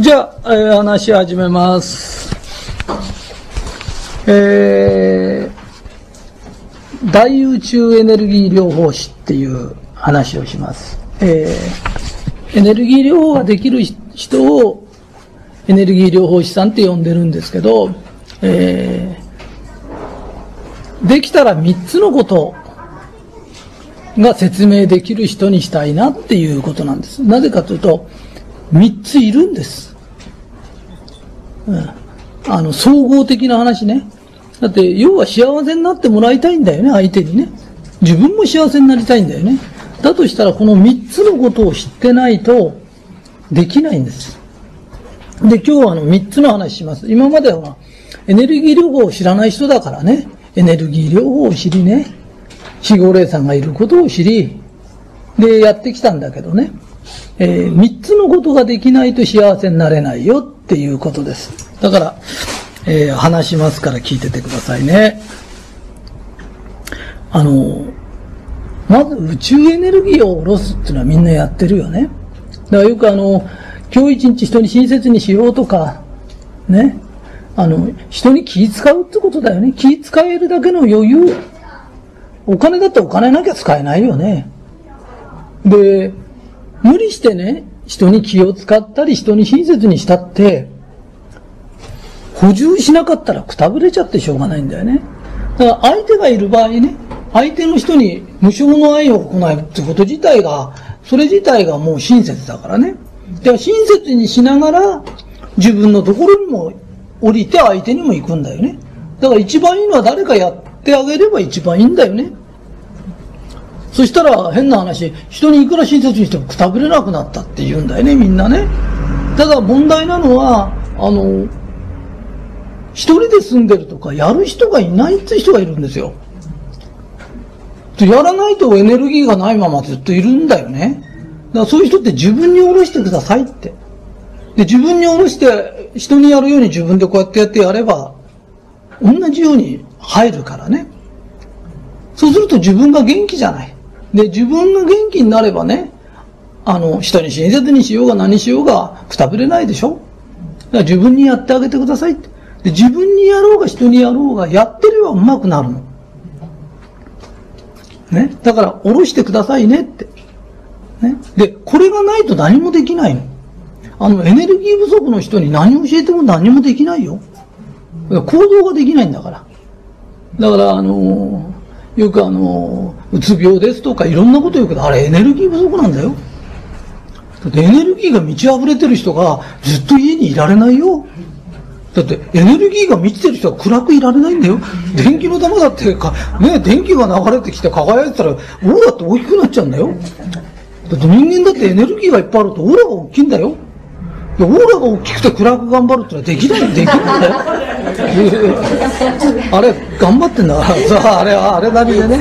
じゃあ、えー、話し始めます。えー、大宇宙エネルギー療法士っていう話をします。えー、エネルギー療法ができる人をエネルギー療法士さんって呼んでるんですけど、えー、できたら3つのことが説明できる人にしたいなっていうことなんです。なぜかというと、3ついるんです。うん、あの、総合的な話ね。だって、要は幸せになってもらいたいんだよね、相手にね。自分も幸せになりたいんだよね。だとしたら、この3つのことを知ってないと、できないんです。で、今日はあの、3つの話します。今までは、エネルギー療法を知らない人だからね、エネルギー療法を知りね、死後霊さんがいることを知り、で、やってきたんだけどね、えー、3つのことができないと幸せになれないよっていうことです。だから、えー、話しますから聞いててくださいね。あの、まず宇宙エネルギーを下ろすっていうのはみんなやってるよね。だからよくあの、今日一日人に親切にしようとか、ね。あの、人に気使うってことだよね。気使えるだけの余裕。お金だってお金なきゃ使えないよね。で、無理してね、人に気を使ったり人に親切にしたって、補充しなかったらくたぶれちゃってしょうがないんだよね。だから相手がいる場合ね、相手の人に無償の愛を行うってこと自体が、それ自体がもう親切だからね。だから親切にしながら自分のところにも降りて相手にも行くんだよね。だから一番いいのは誰かやってあげれば一番いいんだよね。そしたら変な話、人にいくら親切にしてもくたぶれなくなったって言うんだよね、みんなね。ただ問題なのは、あの、一人で住んでるとか、やる人がいないって人がいるんですよ。やらないとエネルギーがないままずっといるんだよね。だからそういう人って自分に下ろしてくださいって。で、自分に下ろして、人にやるように自分でこうやってやってやれば、同じように入るからね。そうすると自分が元気じゃない。で、自分が元気になればね、あの、人に親切にしようが何しようが、くたぶれないでしょだから自分にやってあげてくださいって。で、自分にやろうが人にやろうが、やってれば上手くなるの。ね。だから、下ろしてくださいねって。ね。で、これがないと何もできないの。あの、エネルギー不足の人に何を教えても何もできないよ。行動ができないんだから。だから、あのー、よくあの、うつ病ですとかいろんなこと言うけど、あれエネルギー不足なんだよ。だってエネルギーが満ち溢れてる人がずっと家にいられないよ。だってエネルギーが満ちてる人は暗くいられないんだよ。電気の玉だってか、ね、電気が流れてきて輝いてたら、オーラって大きくなっちゃうんだよ。だって人間だってエネルギーがいっぱいあるとオーラが大きいんだよ。オーラが大きくて暗く頑張るってのはできない、できないんだよ。あれ、頑張ってんだからさ、あれはあれなりでね。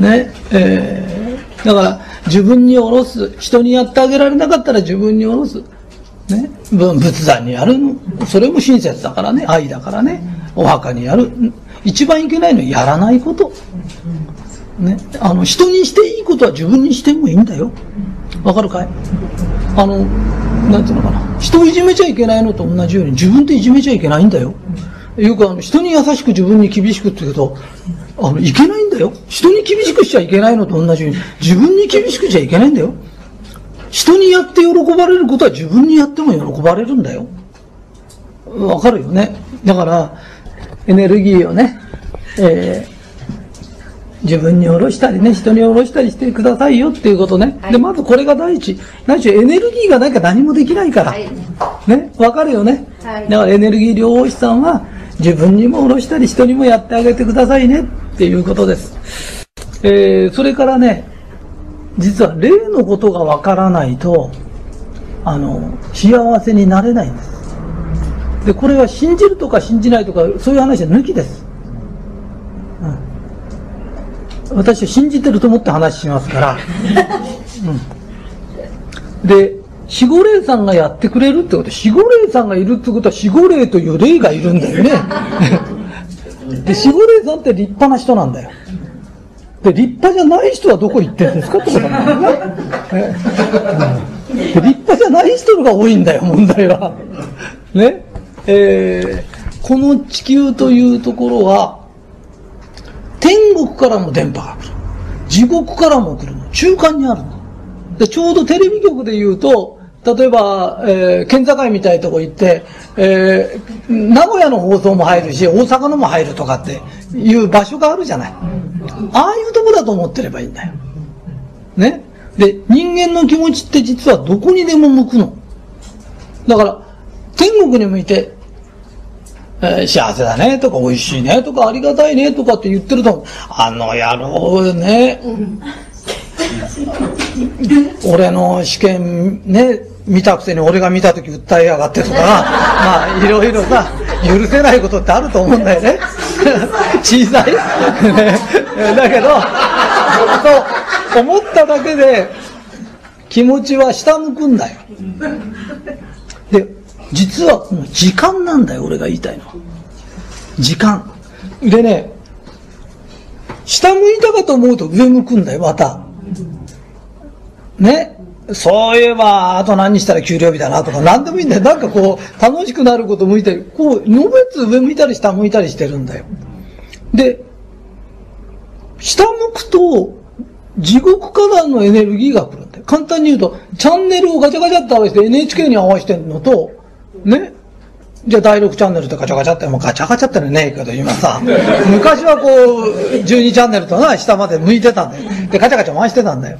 ね、えー、だから自分に下ろす、人にやってあげられなかったら自分に下ろす。ね、仏壇にやるの。それも親切だからね、愛だからね。お墓にやる。一番いけないのはやらないこと。ね、あの、人にしていいことは自分にしてもいいんだよ。わかるかい？あの、なんていうのかな。人をいじめちゃいけないのと同じように自分っていじめちゃいけないんだよ。よくあの、人に優しく自分に厳しくって言うと、あの、いけないんだよ。人に厳しくしちゃいけないのと同じように、自分に厳しくちゃいけないんだよ。人にやって喜ばれることは自分にやっても喜ばれるんだよ。わかるよね。だから、エネルギーをね、えー自分に下ろしたりね、人に下ろしたりしてくださいよっていうことね。はい、で、まずこれが第一。何しろエネルギーがなきゃ何もできないから。はい、ね、わかるよね。はい、だからエネルギー療法士さんは自分にも下ろしたり人にもやってあげてくださいねっていうことです。えー、それからね、実は霊のことがわからないと、あの、幸せになれないんです。で、これは信じるとか信じないとか、そういう話は抜きです。私は信じてると思って話しますから。うん、で、守護霊さんがやってくれるってこと、守護霊さんがいるってことは守護霊という霊がいるんだよね。で、守護霊さんって立派な人なんだよ。で、立派じゃない人はどこ行ってんですかってことなんだよね。で立派じゃない人が多いんだよ、問題は。ね。えー、この地球というところは、天国からも電波が来る。地獄からも来るの。中間にあるの。で、ちょうどテレビ局で言うと、例えば、えー、県境みたいなとこ行って、えー、名古屋の放送も入るし、大阪のも入るとかっていう場所があるじゃない。ああいうとこだと思ってればいいんだよ。ね。で、人間の気持ちって実はどこにでも向くの。だから、天国に向いて、えー、幸せだねとか、美味しいねとか、ありがたいねとかって言ってると、あの野郎ね、俺の試験ね、見たくせに俺が見た時訴えやがってとかな、まあいろいろさ、許せないことってあると思うんだよね。小さい、ね、だけど、と思っただけで気持ちは下向くんだよ。で、実は時間なんだよ、俺が言いたいのは。時間。でね、下向いたかと思うと上向くんだよ、また。ね。そういえば、あと何したら給料日だなとか、何でもいいんだよ。なんかこう、楽しくなること向いたり、こう、のべつ上向いたり下向いたりしてるんだよ。で、下向くと、地獄からのエネルギーが来るんだよ。簡単に言うと、チャンネルをガチャガチャって合わせて NHK に合わせてるのと、ね、じゃあ第6チャンネルってガチャガチャって、もうガチャガチャってねえけど、今さ、昔はこう、12チャンネルとな、下まで向いてたんだよ。で、ガチャガチャ回してたんだよ。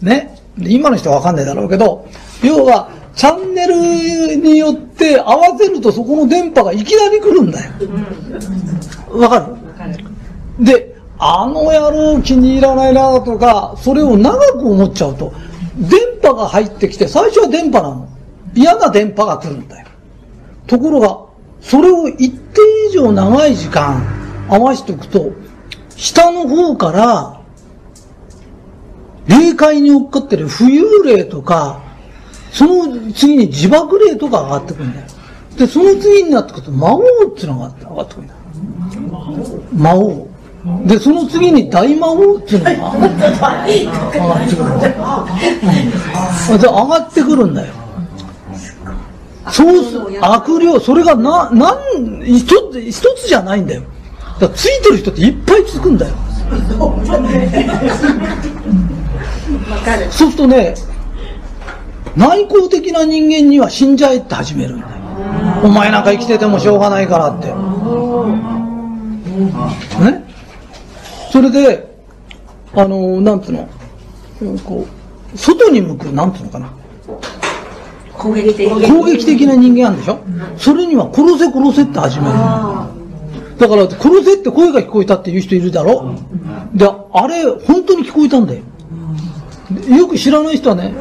ね。今の人はわかんないだろうけど、要は、チャンネルによって合わせるとそこの電波がいきなり来るんだよ。わかるで、あの野郎気に入らないなとか、それを長く思っちゃうと、電波が入ってきて、最初は電波なの。嫌な電波が来るんだよ。ところが、それを一定以上長い時間合わせておくと、下の方から霊界に追っかってる浮遊霊とか、その次に自爆霊とか上がってくるんだよ。で、その次になってくると魔王っていうのが上がってくるんだよ。魔王。で、その次に大魔王っていうのが上がってくるんだよ。で、上がってくるんだよ。そうす、悪霊、それがな、なん、一つ、一つじゃないんだよ。だついてる人っていっぱいつくんだよ。そうするとね、内向的な人間には死んじゃえって始めるんだよ。お前なんか生きててもしょうがないからって。ね？それで、あの、なんつうの、こう、外に向く、なんつうのかな？攻撃的。攻撃的な人間なんでしょ？それには殺せ殺せって始める。だから殺せって声が聞こえたっていう人いるだろ？であれ本当に聞こえたんだよ。よく知らない人はね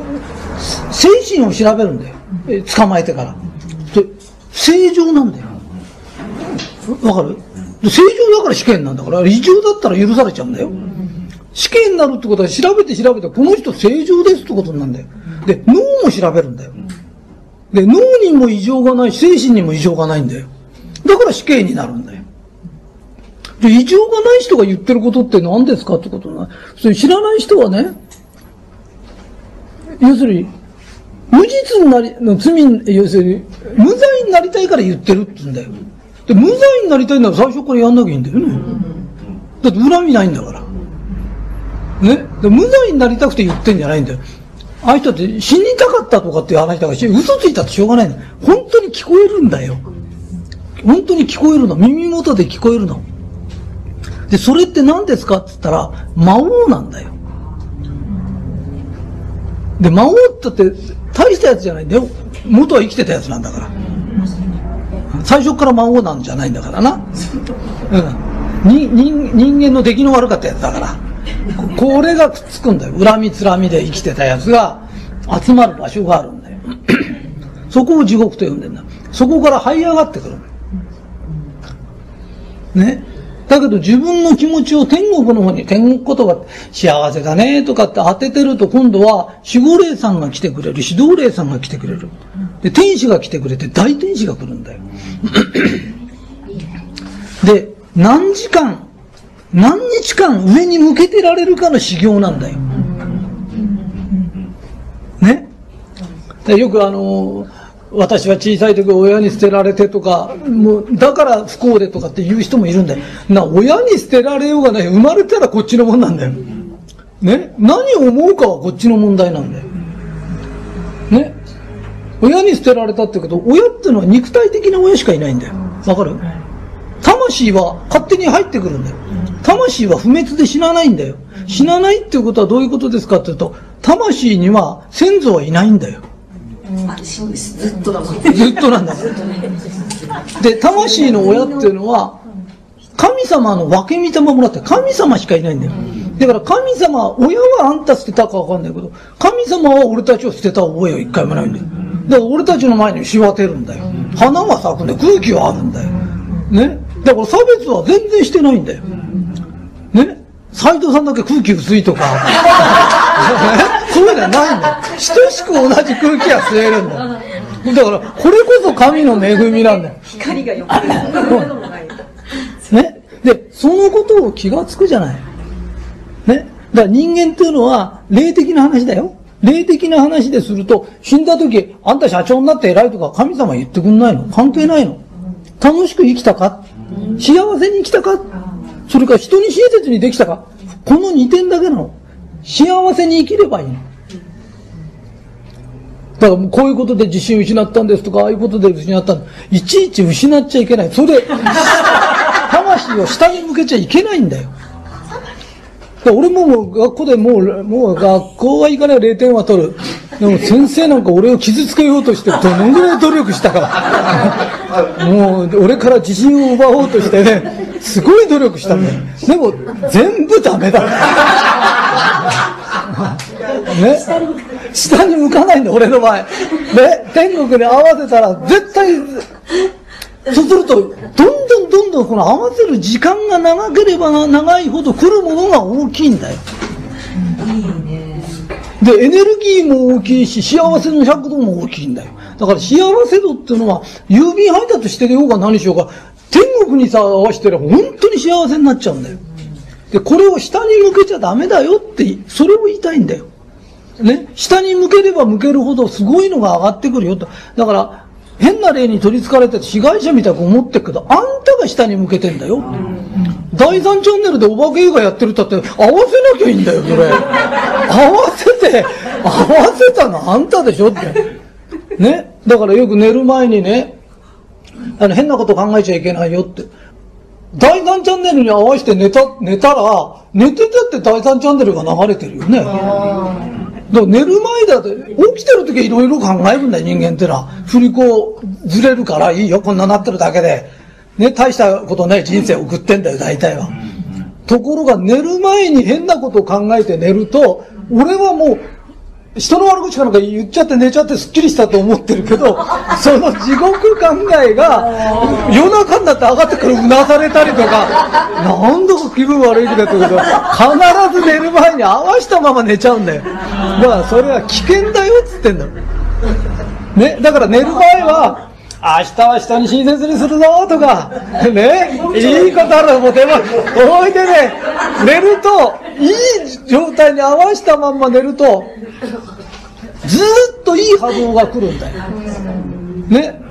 精神を調べるんだよ。捕まえてから。で正常なんだよ。わかる？正常だから死刑なんだから異常だったら許されちゃうんだよ。死刑になるってことは調べて調べてこの人正常ですってことになるんだよ。で脳も調べるんだよで、脳にも異常がない、精神にも異常がないんだよ。だから死刑になるんだよ。で、異常がない人が言ってることって何ですかってことな。それ知らない人はね、要するに、無実になり、の罪、要するに、無罪になりたいから言ってるって言うんだよ。で、無罪になりたいなら最初からやんなきゃいいんだよね。だって恨みないんだから。ね？で無罪になりたくて言ってんじゃないんだよ。あいう人って死にたかったとかっていう話だから、嘘ついたってしょうがないの。本当に聞こえるんだよ。本当に聞こえるの。耳元で聞こえるの。で、それって何ですかって言ったら、魔王なんだよ。で、魔王ってって大したやつじゃないんだよ。元は生きてたやつなんだから。最初から魔王なんじゃないんだからな。うん。に人人間の出来の悪かったやつだから。これがくっつくんだよ。恨みつらみで生きてたやつが集まる場所があるんだよ。そこを地獄と呼んでんだ。そこから這い上がってくる。ね。だけど自分の気持ちを天国の方に、天国言葉幸せだねとかって当ててると今度は守護霊さんが来てくれる、指導霊さんが来てくれる。で、天使が来てくれて大天使が来るんだよ。で、何時間何日間上に向けてられるかの修行なんだよ。ね？でよくあの、私は小さい時親に捨てられてとか、もう、だから不幸でとかって言う人もいるんだよ。な、親に捨てられようがない。生まれたらこっちのもんなんだよ。ね？何を思うかはこっちの問題なんだよ。ね？親に捨てられたってこと、親ってのは肉体的な親しかいないんだよ。わかる？魂は勝手に入ってくるんだよ。魂は不滅で死なないんだよ。死なないっていうことはどういうことですかっていうと、魂には先祖はいないんだよ。ずっとだもん。ずっとなんだで、魂の親っていうのは、神様の分け御霊もらって神様しかいないんだよ。だから神様、親はあんた捨てたかわかんないけど、神様は俺たちを捨てた覚えは一回もないんだよ。だから俺たちの前にしわてるんだよ。花は咲くんだよ。空気はあるんだよ。ね。だから差別は全然してないんだよ。ね。斎藤さんだけ空気薄いとか、そういうのはないんだよ。等しく同じ空気は吸えるんだよ。だから、これこそ神の恵みなんだよ。光がよくる。ね？で、そのことを気がつくじゃない。ね？だから人間っていうのは、霊的な話だよ。霊的な話ですると、死んだ時、あんた社長になって偉いとか神様言ってくんないの？関係ないの？楽しく生きたか？幸せに生きたか？それから人に親切にできたか？この2点だけなの。幸せに生きればいいの。だからもうこういうことで自信失ったんですとか、ああいうことで失ったんいちいち失っちゃいけない。それで、魂を下に向けちゃいけないんだよ。だ俺ももう学校でもう、もう学校は行かない0点は取る。でも先生なんか俺を傷つけようとしてどのぐらい努力したか。もう俺から自信を奪おうとしてね、すごい努力したんだよ。でも全部ダメだ。ね？下に向かないんだ、俺の場合。ね？天国に合わせたら絶対、そうすると、どんどんどんどんこの合わせる時間が長ければ長いほど来るものが大きいんだよいいね。で、エネルギーも大きいし、幸せの尺度も大きいんだよ。だから幸せ度っていうのは、郵便配達してるようが何しようか、天国にさ、合わせてれば本当に幸せになっちゃうんだよ。で、これを下に向けちゃダメだよって、それを言いたいんだよ。ね？下に向ければ向けるほどすごいのが上がってくるよと。だから、変な例に取り憑かれて被害者みたく思ってるけど、あんたが下に向けてんだよ。第3チャンネルでお化け映画やってるったって、合わせなきゃいいんだよ、それ。合わせて、合わせたのあんたでしょって。ね？だからよく寝る前にね、あの、変なこと考えちゃいけないよって。第3チャンネルに合わせて寝た、寝たら、寝てたって第3チャンネルが流れてるよね。だ寝る前だって、起きてる時はいろいろ考えるんだよ、人間ってのは。振り子ずれるからいいよ、こんななってるだけで。ね、大したことない人生を送ってんだよ、大体は。ところが寝る前に変なことを考えて寝ると、俺はもう人の悪口かなんか言っちゃって寝ちゃってすっきりしたと思ってるけど、その地獄考えが夜中になって上がってからうなされたりとか、なんだか気分悪いとかってこと必ず寝る前に合わしたまま寝ちゃうんだよ。だからそれは危険だよっつってんだね、だから寝る前は、明日は人に親切にするぞとか、ね、いいことあるもうでも、おいでね、寝ると、いい状態に合わせたまんま寝ると、ずっといい波動が来るんだよ。ね。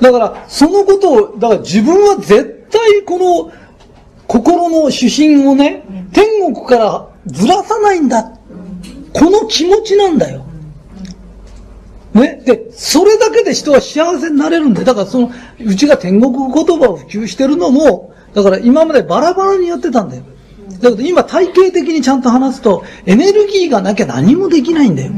だから、そのことを、だから自分は絶対この心の主心をね、天国からずらさないんだ。この気持ちなんだよ。ね。で、それだけで人は幸せになれるんで、だからその、うちが天国言葉を普及してるのも、だから今までバラバラにやってたんだよ。だけど今体系的にちゃんと話すと、エネルギーがなきゃ何もできないんだよ。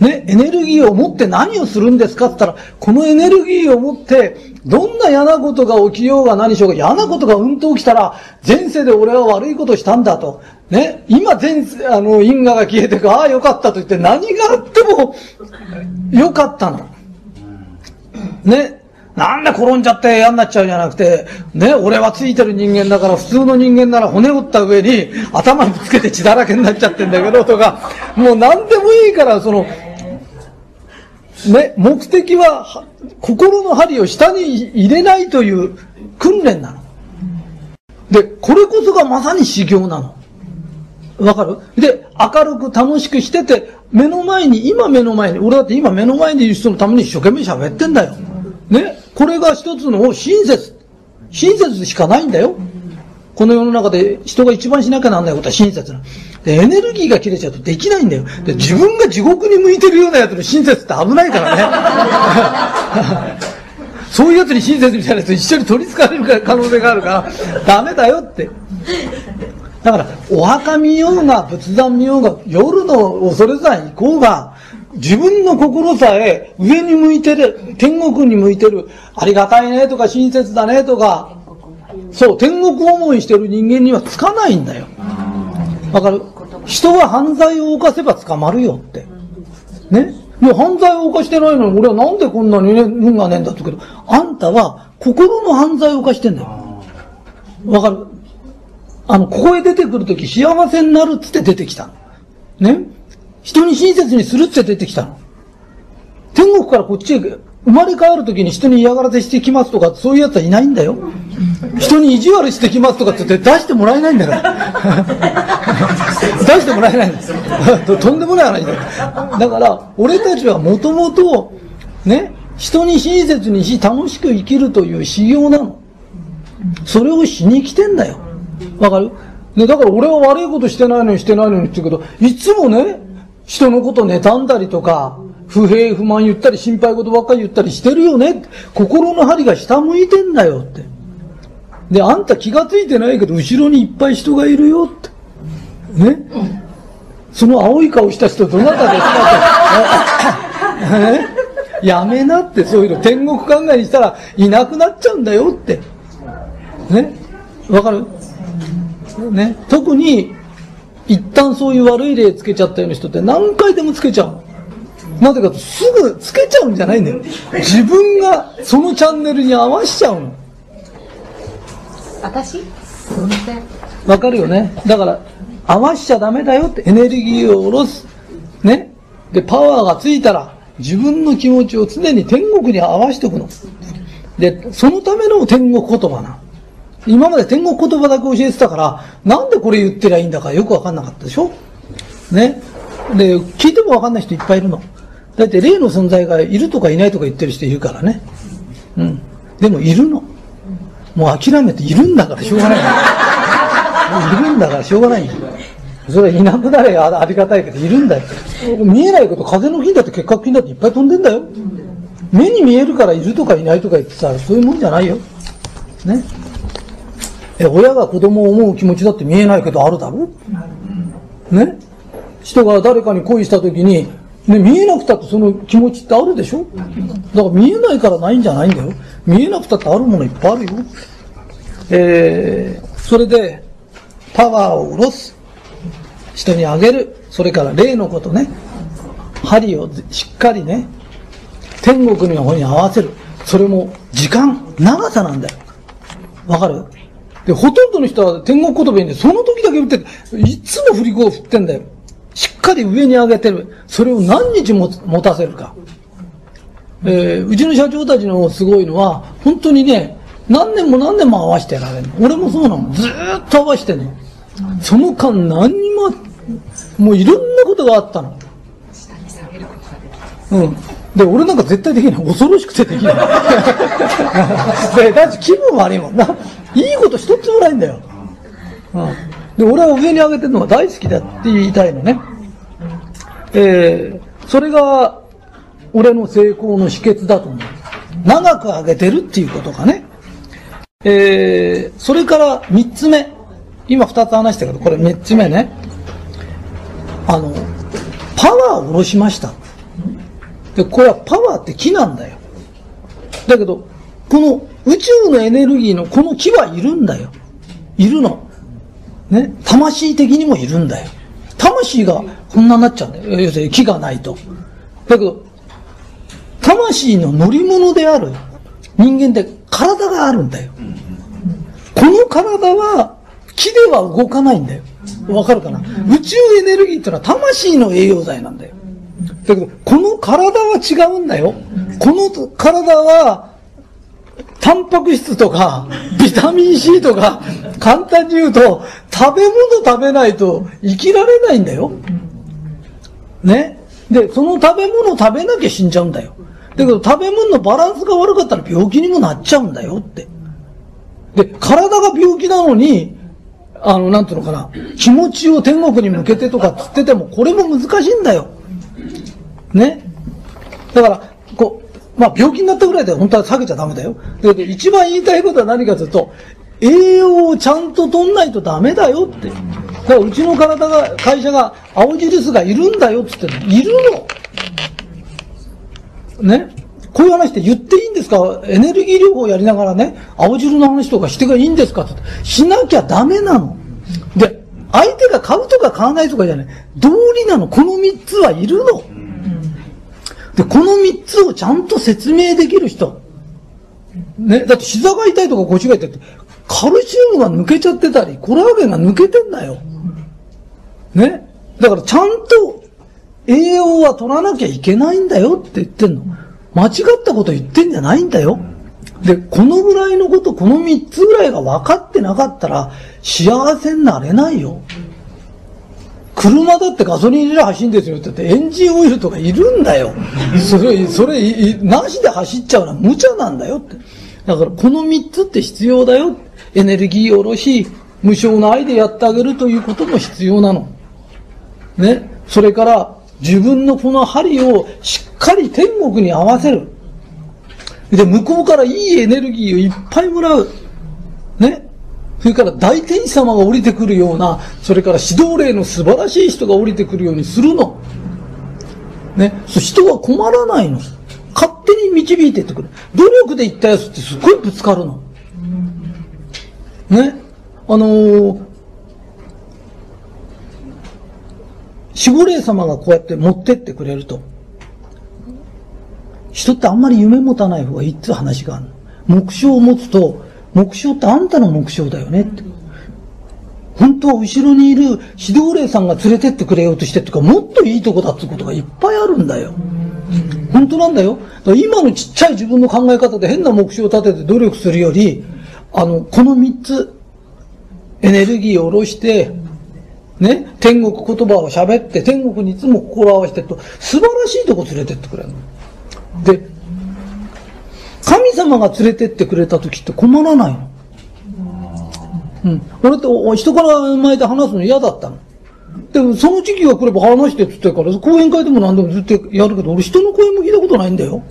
ね、エネルギーを持って何をするんですかって言ったら、このエネルギーを持って、どんな嫌なことが起きようが何しようが、嫌なことがうんと起きたら、前世で俺は悪いことしたんだと。ね、今前世、あの、因果が消えてく、ああ、よかったと言って、何があっても、よかったの。ね、なんで転んじゃって嫌になっちゃうじゃなくて、ね、俺はついてる人間だから普通の人間なら骨折った上に頭ぶつけて血だらけになっちゃってんだけどとか、もう何でもいいからその、ね、目的は心の針を下に入れないという訓練なの。で、これこそがまさに修行なの。わかる？で、明るく楽しくしてて、目の前に、今目の前に、俺だって今目の前にいる人のために一生懸命喋ってんだよ。ね？これが一つの親切。親切しかないんだよ。この世の中で人が一番しなきゃなんないことは親切な。で、エネルギーが切れちゃうとできないんだよ。で、自分が地獄に向いてるようなやつの親切って危ないからね。そういうやつに親切みたいなやつ一緒に取り憑かれる可能性があるから、ダメだよって。だから、お墓見ようが、仏壇見ようが、夜の恐山行こうが、自分の心さえ上に向いてる、天国に向いてる、ありがたいねとか親切だねとか、そう、天国思いしてる人間にはつかないんだよ。わかる人は犯罪を犯せば捕まるよって。ね？もう犯罪を犯してないのに、俺はなんでこんなにね、運がねえんだって言うけど、あんたは心の犯罪を犯してんだよ。わかる？あの、ここへ出てくるとき幸せになるっつって出てきたの。ね？人に親切にするって出てきたの。天国からこっちへ生まれ変わるときに人に嫌がらせしてきますとか、そういうやつはいないんだよ。人に意地悪してきますとかって言って出してもらえないんだから。出してもらえないんです。とんでもない話だ。だから、俺たちはもともと、ね、人に親切にし楽しく生きるという修行なの。それをしに来てんだよ。わかる？ね、だから俺は悪いことしてないのにしてないのにって言うけど、いつもね、人のこと妬んだりとか、不平不満言ったり心配事ばっかり言ったりしてるよね。心の針が下向いてんだよって。で、あんた気がついてないけど、後ろにいっぱい人がいるよって。ね？その青い顔した人どなたですかって。ねやめなって、そういうの。天国考えにしたらいなくなっちゃうんだよって。ね？わかる？ね。特に、一旦そういう悪い例つけちゃったような人って何回でもつけちゃうの。なぜかとすぐつけちゃうんじゃないんだよ。自分がそのチャンネルに合わしちゃうの。私？すいません。わかるよね。だから、合わしちゃダメだよってエネルギーを下ろす。ね。で、パワーがついたら、自分の気持ちを常に天国に合わしておくの。で、そのための天国言葉な。今まで天国言葉だけ教えてたから、なんでこれ言ってりゃいいんだかよくわかんなかったでしょ？ね？で、聞いてもわかんない人いっぱいいるの。だって霊の存在がいるとかいないとか言ってる人いるからね。うん。でもいるの。もう諦めているんだからしょうがない。いるんだからしょうがない。それいなくなれありがたいけど、いるんだよ。見えないけど、風の菌だって結核菌だっていっぱい飛んでんだよ。目に見えるからいるとかいないとか言ってさ、そういうもんじゃないよ。ね？え、親が子供を思う気持ちだって見えないけどあるだろ？ね？人が誰かに恋した時に、ね、見えなくたってその気持ちってあるでしょ？だから見えないからないんじゃないんだよ。見えなくたってあるものいっぱいあるよ。えー、それで、パワーを下ろす。人にあげる。それから霊のことね。針をしっかりね、天国の方に合わせる。それも時間、長さなんだよ。わかる？で、ほとんどの人は天国言葉にね、その時だけ振ってて、いつも振り子を振ってんだよ。しっかり上に上げてる。それを何日も持たせるか。えーうちの社長たちのすごいのは、本当にね、何年も何年も合わせてやられるの。俺もそうなの。ずーっと合わせてんの。その間何にも、もういろんなことがあったの。うん。で、俺なんか絶対できない。恐ろしくてできない。で、だって気分悪いもんな。いいこと一つもないんだよ。うん。で、俺は上に上げてるのが大好きだって言いたいのね。えー、それが、俺の成功の秘訣だと思う。長く上げてるっていうことがね。えー、それから三つ目。今二つ話したけど、これ三つ目ね。あの、パワーを下ろしました。で、これはパワーって木なんだよ。だけど、この宇宙のエネルギーのこの木はいるんだよ。いるの。ね？魂的にもいるんだよ。魂がこんなになっちゃうんだよ。要するに木がないと。だけど、魂の乗り物である人間って体があるんだよ。この体は木では動かないんだよ。わかるかな、宇宙エネルギーってのは魂の栄養剤なんだよ。だけど、この体は違うんだよ。この体は、タンパク質とか、ビタミン C とか、簡単に言うと、食べ物食べないと生きられないんだよ。ね？で、その食べ物食べなきゃ死んじゃうんだよ。だけど食べ物のバランスが悪かったら病気にもなっちゃうんだよって。で、体が病気なのに、あの、なんていうのかな、気持ちを天国に向けてとかつってても、これも難しいんだよ。ね。だから、こう、まあ病気になったぐらいで本当は下げちゃダメだよ。だけど一番言いたいことは何かというと、栄養をちゃんと取んないとダメだよって。だからうちの体が、会社が青印がいるんだよって言ってるのいるの。ね。こういう話って言っていいんですか？エネルギー療法やりながらね、青汁の話とかしてがいいんですかってしなきゃダメなの。で、相手が買うとか買わないとかじゃない。道理なの。この三つはいるの。で、この三つをちゃんと説明できる人。ね、だって膝が痛いとか腰が痛いって、カルシウムが抜けちゃってたり、コラーゲンが抜けてんだよ。ね？だからちゃんと栄養は取らなきゃいけないんだよって言ってんの。間違ったこと言ってんじゃないんだよ。で、このぐらいのこと、この三つぐらいが分かってなかったら、幸せになれないよ。車だってガソリン入れる走るんですよって言って、エンジンオイルとかいるんだよ。それ、それ、なしで走っちゃうのは無茶なんだよって。だから、この三つって必要だよ。エネルギーを下ろし、無償の愛でやってあげるということも必要なの。ね。それから、自分のこの針をしっかり天国に合わせる。で、向こうからいいエネルギーをいっぱいもらう。ね。それから大天使様が降りてくるような、それから指導霊の素晴らしい人が降りてくるようにするの。ね。そう人は困らないの。勝手に導いてってくる。努力で言ったやつってすっごいぶつかるの。ね。あのー、守護霊様がこうやって持ってってくれると。人ってあんまり夢持たない方がいいって話があるの。目標を持つと、目標ってあんたの目標だよねって。本当は後ろにいる指導霊さんが連れてってくれようとしてっていうか、もっといいとこだってことがいっぱいあるんだよ。本当なんだよ。だ今のちっちゃい自分の考え方で変な目標を立てて努力するより、あの、この三つ、エネルギーを下ろして、ね、天国言葉を喋って、天国にいつも心を合わせてと、素晴らしいとこ連れてってくれるの。で、神様が連れてってくれた時って困らないの？うん。俺って人から前で話すの嫌だったの。でもその時期が来れば話してって言ってから、講演会でも何でもずっとやるけど、俺人の声も聞いたことないんだよ。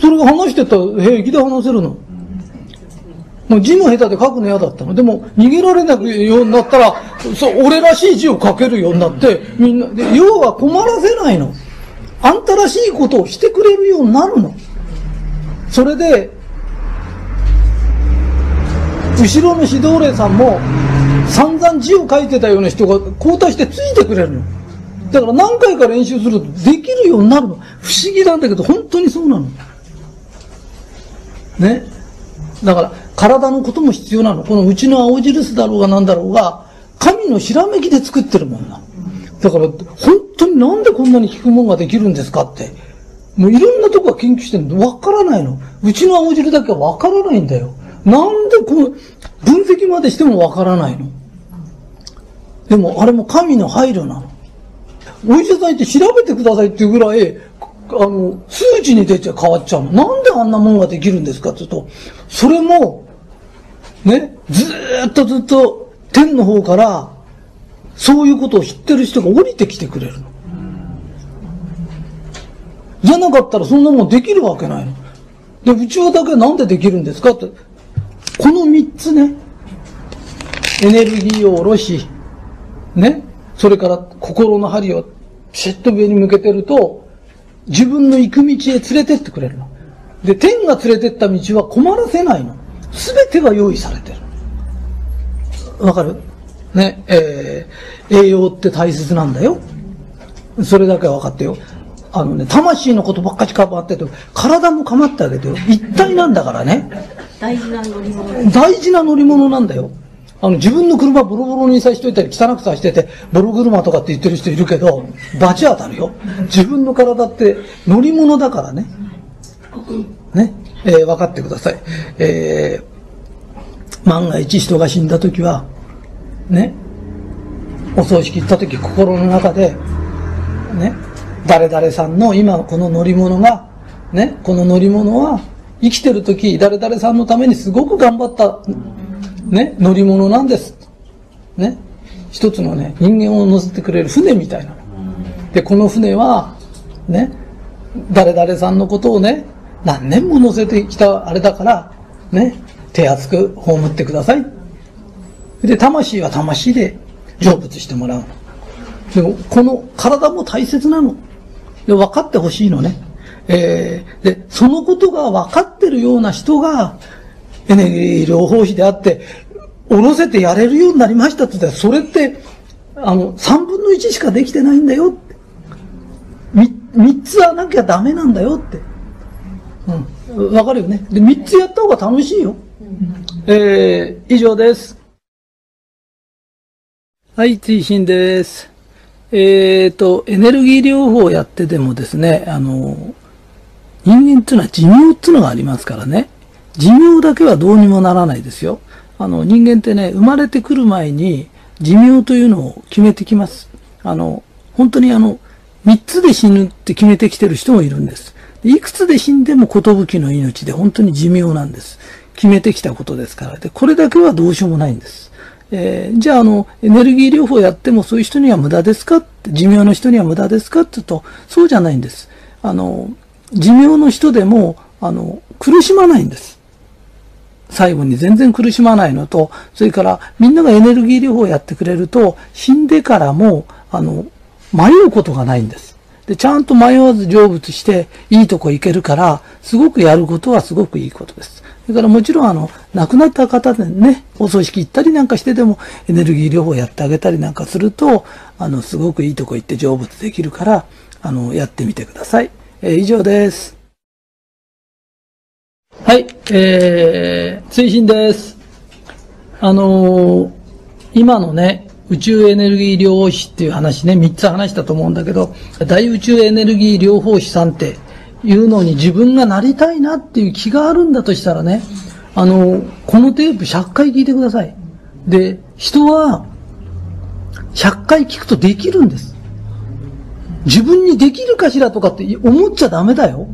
それが話してたら平気で話せるの。もう字も下手で書くの嫌だったの。でも逃げられなくようになったら、そう、俺らしい字を書けるようになって、みんな、で要は困らせないの。あんたらしいことをしてくれるようになるの。それで、後ろの指導霊さんも散々字を書いてたような人が交代してついてくれるの。だから何回か練習するとできるようになるの。不思議なんだけど、本当にそうなの。ね。だから、体のことも必要なの。このうちの青印だろうが何だろうが、神のひらめきで作ってるもんな。だから、本当になんでこんなに効くもんができるんですかって。もういろんなとこが研究してるの。わからないの。うちの青汁だけはわからないんだよ。なんでこの、分析までしてもわからないの。でも、あれも神の配慮なの。お医者さん行って調べてくださいっていうぐらい、あの、数値に出ちゃ変わっちゃうの。なんであんなもんができるんですかって言うと、それも、ね、ずっとずっと天の方から、そういうことを知ってる人が降りてきてくれるの。じゃなかったらそんなもんできるわけないの。で、うちわだけなんでできるんですかって。この三つね。エネルギーを下ろし、ね。それから心の針をピシッと上に向けてると、自分の行く道へ連れてってくれるの。で、天が連れてった道は困らせないの。すべてが用意されてる。わかる？ね、えー、栄養って大切なんだよ。それだけは分かってよ。あのね、魂のことばっかりかばってて、体も構ってあげてよ。一体なんだからね。大事な乗り物。大事な乗り物なんだよ。あの、自分の車ボロボロにさしといたり汚くさしてて、ボロ車とかって言ってる人いるけど、罰当たるよ。自分の体って乗り物だからね。ね。えー、分かってください。えー、万が一人が死んだ時は、ね、お葬式行った時心の中で、ね、誰々さんの今この乗り物が、ね、この乗り物は生きてる時誰々さんのためにすごく頑張った、ね、乗り物なんです。ね、一つのね、人間を乗せてくれる船みたいな。で、この船は、ね、誰々さんのことをね、何年も乗せてきたあれだから、ね、手厚く葬ってください。で、魂は魂で成仏してもらう。でも、この体も大切なの。で、分かってほしいのね。えー、で、そのことが分かってるような人が、エネルギー療法士であって、おろせてやれるようになりましたって言ったら、それって、あの、三分の一しかできてないんだよって。三、三つはなきゃダメなんだよって。うん。わかるよね。で、三つやった方が楽しいよ。えー、以上です。はい、追伸です。えっ、ー、と、エネルギー療法をやっててもですね、あの、人間っていうのは寿命っていうのがありますからね。寿命だけはどうにもならないですよ。あの、人間ってね、生まれてくる前に寿命というのを決めてきます。あの、本当にあの、三つで死ぬって決めてきてる人もいるんです。いくつで死んでも寿の命で本当に寿命なんです。決めてきたことですから。で、これだけはどうしようもないんです。えー、じゃあ、あの、エネルギー療法やってもそういう人には無駄ですかって、寿命の人には無駄ですかって言うと、そうじゃないんです。あの、寿命の人でも、あの、苦しまないんです。最後に全然苦しまないのと、それからみんながエネルギー療法をやってくれると、死んでからも、あの、迷うことがないんです。で、ちゃんと迷わず成仏して、いいとこ行けるから、すごくやることはすごくいいことです。それからもちろん、あの、亡くなった方でね、お葬式行ったりなんかしてでも、エネルギー療法やってあげたりなんかすると、あの、すごくいいとこ行って成仏できるから、あの、やってみてください。えー、以上です。はい、えー、追伸です。あのー、今のね、宇宙エネルギー療法士っていう話ね、3つ話したと思うんだけど、大宇宙エネルギー療法士さんっていうのに自分がなりたいなっていう気があるんだとしたらね、あの、このテープ100回聞いてください。で、人は100回聞くとできるんです。自分にできるかしらとかって思っちゃダメだよ。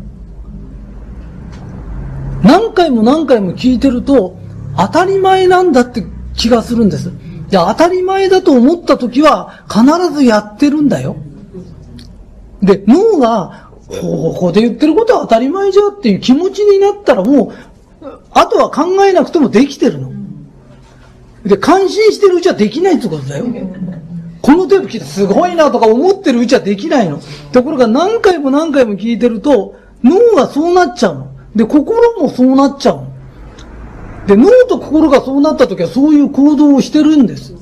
何回も何回も聞いてると、当たり前なんだって気がするんです。当たり前だと思った時は必ずやってるんだよ。で、脳が、ここで言ってることは当たり前じゃっていう気持ちになったらもう、あとは考えなくてもできてるの。で、感心してるうちはできないってことだよ。このテープ聞いてすごいなとか思ってるうちはできないの。ところが何回も何回も聞いてると、脳がそうなっちゃうの。で、心もそうなっちゃうの。で、脳と心がそうなった時はそういう行動をしてるんです。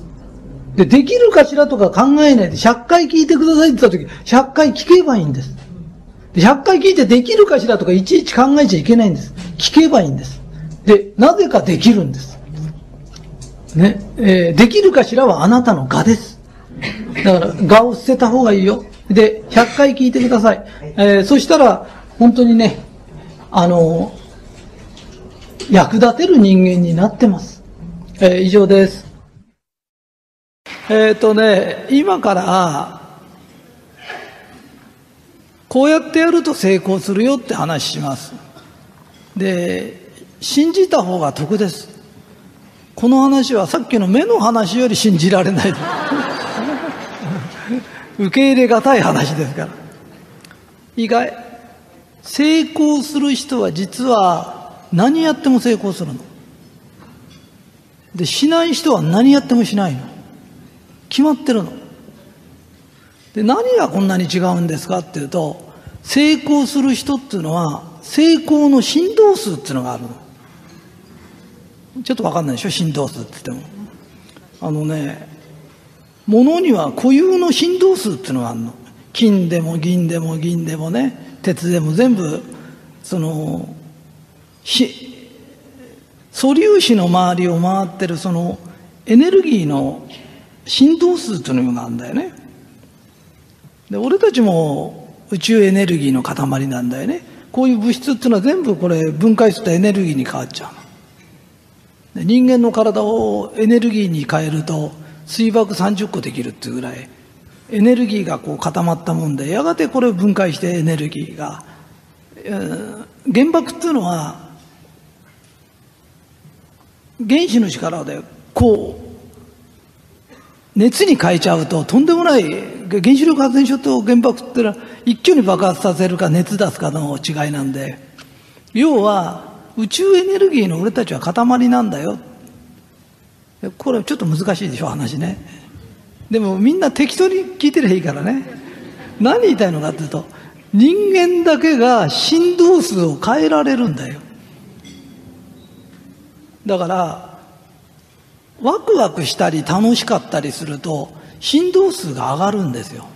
で、できるかしらとか考えないで、100回聞いてくださいって言った時、100回聞けばいいんです。で、100回聞いてできるかしらとかいちいち考えちゃいけないんです。聞けばいいんです。で、なぜかできるんです。ね、えー、できるかしらはあなたの我です。だから、我を捨てた方がいいよ。で、100回聞いてください。えー、そしたら、本当にね、あの、役立てる人間になってます。えー、以上です。えっ、ー、とね、今から、こうやってやると成功するよって話します。で、信じた方が得です。この話はさっきの目の話より信じられない。受け入れがたい話ですから。意外、成功する人は実は何やっても成功するの？で、しない人は何やってもしないの？決まってるの。で、何がこんなに違うんですかっていうと、成功する人っていうのは、成功の振動数っていうのがあるの。ちょっとわかんないでしょ？振動数って言っても。あのね、物には固有の振動数っていうのがあるの。金でも銀でも銀でもね、鉄でも全部、その、素粒子の周りを回ってるそのエネルギーの振動数というのがあるんだよね。で、俺たちも宇宙エネルギーの塊なんだよね。こういう物質っていうのは全部これ分解するとエネルギーに変わっちゃうの。人間の体をエネルギーに変えると水爆30個できるっていうぐらいエネルギーがこう固まったもんでやがてこれを分解してエネルギーが、えー、原爆っていうのは原子の力でこう熱に変えちゃうととんでもない原子力発電所と原爆ってのは一挙に爆発させるか熱出すかの違いなんで要は宇宙エネルギーの俺たちは塊なんだよ。これちょっと難しいでしょ話ね。でもみんな適当に聞いてりゃいいからね。何言いたいのかっていうと人間だけが振動数を変えられるんだよ。だからワクワクしたり楽しかったりすると振動数が上がるんですよ。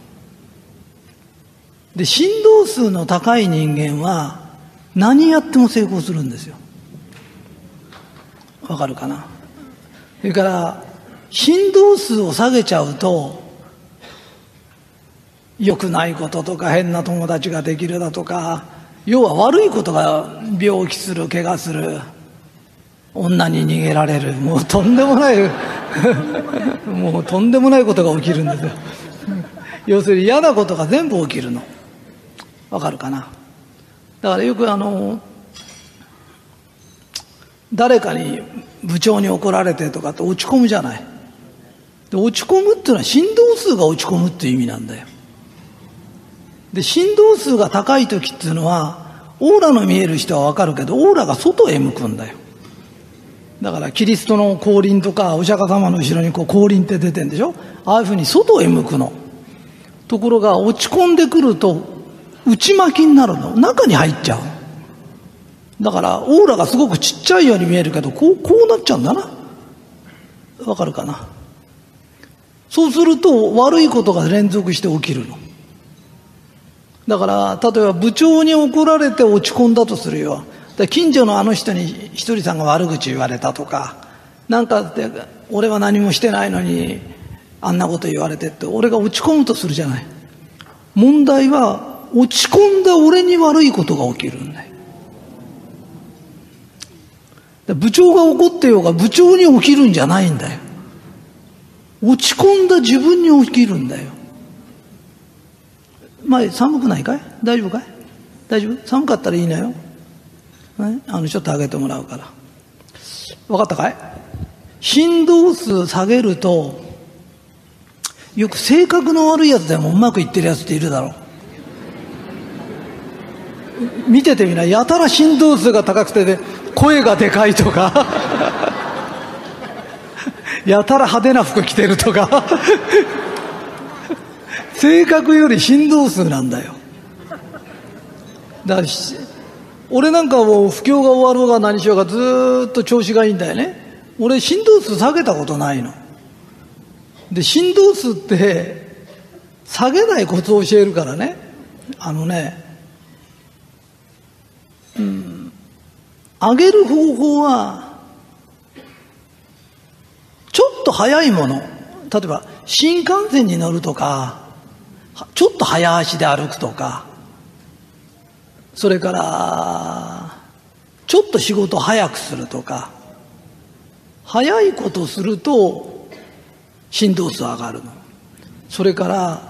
で振動数の高い人間は何やっても成功するんですよ。わかるかな？それから振動数を下げちゃうと良くないこととか変な友達ができるだとか要は悪いことが病気する怪我する。女に逃げられる。もうとんでもない。もうとんでもないことが起きるんですよ。要するに嫌なことが全部起きるの。わかるかな？だからよくあの誰かに部長に怒られてとかって落ち込むじゃない。で落ち込むっていうのは振動数が落ち込むっていう意味なんだよ。で振動数が高い時っていうのはオーラの見える人はわかるけどオーラが外へ向くんだよ。だからキリストの降臨とかお釈迦様の後ろにこう降臨って出てんでしょ？ああいうふうに外へ向くの。ところが落ち込んでくると内巻きになるの。中に入っちゃう。だからオーラがすごくちっちゃいように見えるけどこうこうなっちゃうんだな。わかるかな？そうすると悪いことが連続して起きるの。だから例えば部長に怒られて落ち込んだとするよ。近所のあの人にひとりさんが悪口言われたとかなんかって俺は何もしてないのにあんなこと言われてって俺が落ち込むとするじゃない。問題は落ち込んだ俺に悪いことが起きるんだよ。部長が怒ってようが部長に起きるんじゃないんだよ。落ち込んだ自分に起きるんだよ。前寒くないかい？大丈夫かい？大丈夫？寒かったらいいのよ。ね、あのちょっと上げてもらうから。分かったかい？振動数下げるとよく性格の悪いやつでもうまくいってるやつっているだろう。見ててみな。やたら振動数が高くてで声がでかいとか。やたら派手な服着てるとか。性格より振動数なんだよ。だから俺なんかもう不況が終わろうが何しようがずっと調子がいいんだよね。俺振動数下げたことないの。で振動数って下げないコツを教えるからね。あのねうん上げる方法はちょっと早いもの。例えば新幹線に乗るとかちょっと早足で歩くとかそれからちょっと仕事早くするとか早いことすると振動数上がるの。それから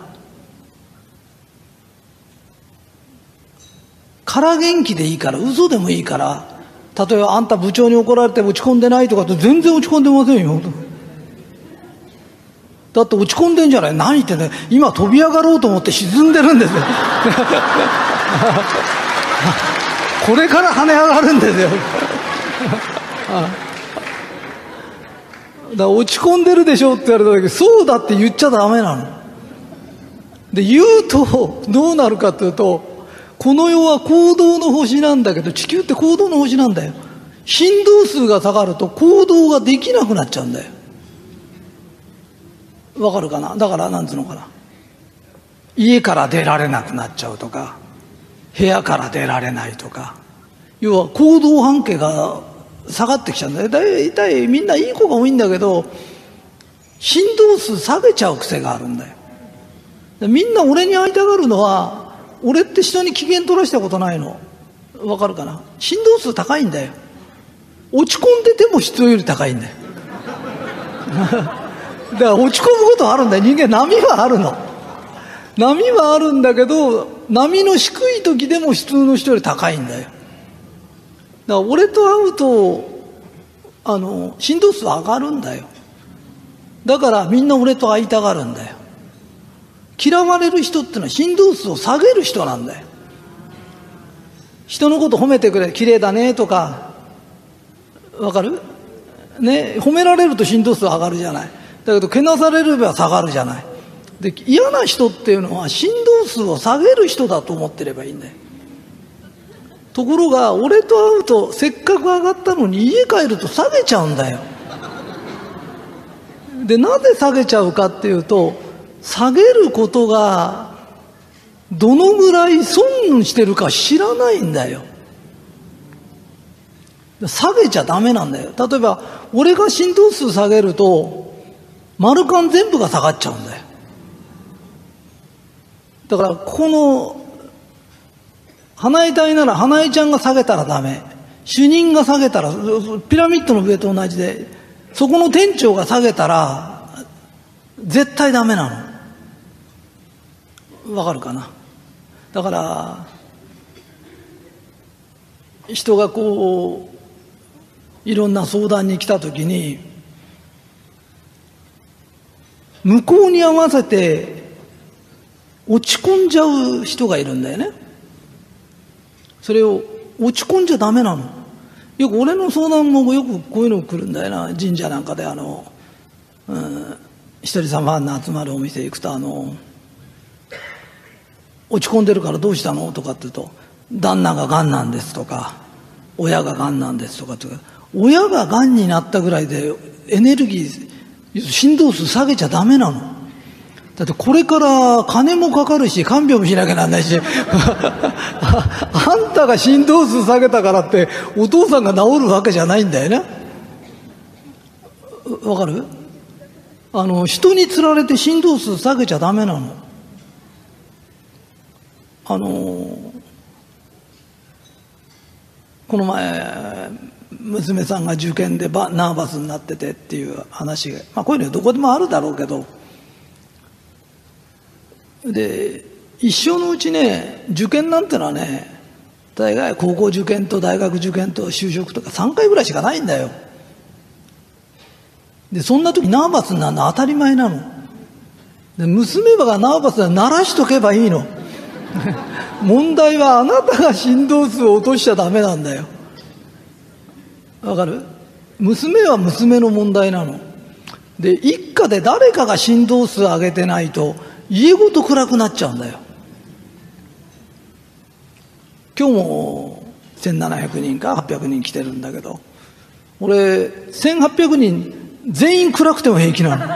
空元気でいいから嘘でもいいから例えばあんた部長に怒られて落ち込んでないとかって全然落ち込んでませんよ。だって落ち込んでんじゃない。何言ってね今飛び上がろうと思って沈んでるんですよ。これから跳ね上がるんですよ。だ落ち込んでるでしょって言われた時そうだって言っちゃダメなの。で言うとどうなるかというとこの世は行動の星なんだけど地球って行動の星なんだよ。振動数が下がると行動ができなくなっちゃうんだよ。わかるかな？だからなんつうのかな？家から出られなくなっちゃうとか。部屋から出られないとか要は行動半径が下がってきちゃうんだよ大体みんないい子が多いんだけど振動数下げちゃう癖があるんだよみんな俺に会いたがるのは俺って人に機嫌取らしたことないのわかるかな？振動数高いんだよ落ち込んでても人より高いんだよ。だから落ち込むことはあるんだよ。人間波はあるの。波はあるんだけど、波の低い時でも普通の人より高いんだよ。だから俺と会うと、あの、振動数上がるんだよ。だからみんな俺と会いたがるんだよ。嫌われる人ってのは振動数を下げる人なんだよ。人のこと褒めてくれ、綺麗だねとか、わかる？ね、褒められると振動数上がるじゃない。だけど、けなされれば下がるじゃない。で、嫌な人っていうのは振動数を下げる人だと思ってればいいんだよ。ところが、俺と会うとせっかく上がったのに家帰ると下げちゃうんだよ。で、なぜ下げちゃうかっていうと、下げることがどのぐらい損してるか知らないんだよ。下げちゃダメなんだよ。例えば、俺が振動数下げると、丸ン全部が下がっちゃうんだよ。だから、ここの、花江隊なら花江ちゃんが下げたらダメ。主任が下げたら、ピラミッドの上と同じで、そこの店長が下げたら、絶対ダメなの。わかるかな？だから、人がこう、いろんな相談に来た時に向こうに合わせて落ち込んじゃう人がいるんだよね。それを落ち込んじゃダメなの。よく俺の相談もよくこういうの来るんだよな。神社なんかであの、うん、一人様の集まるお店行くとあの落ち込んでるからどうしたの？とかって言うと旦那ががんなんですとか親ががんなんですとかって親が癌になったぐらいでエネルギー、振動数下げちゃダメなの。だってこれから金もかかるし、看病もしなきゃなんないし、あんたが振動数下げたからってお父さんが治るわけじゃないんだよね。わかる？あの、人につられて振動数下げちゃダメなの。あの、この前、娘さんが受験でナーバスになっててっていう話、まあ、こういうのはどこでもあるだろうけどで一生のうちね受験なんてのはね大概高校受験と大学受験と就職とか3回ぐらいしかないんだよ。でそんな時ナーバスになるの当たり前なの。で娘がナーバスで鳴らしとけばいいの。問題はあなたが振動数を落としちゃダメなんだよ。わかる？娘は娘の問題なの。で、一家で誰かが振動数上げてないと、家ごと暗くなっちゃうんだよ。今日も1700人か800人来てるんだけど、俺、1800人全員暗くても平気なの。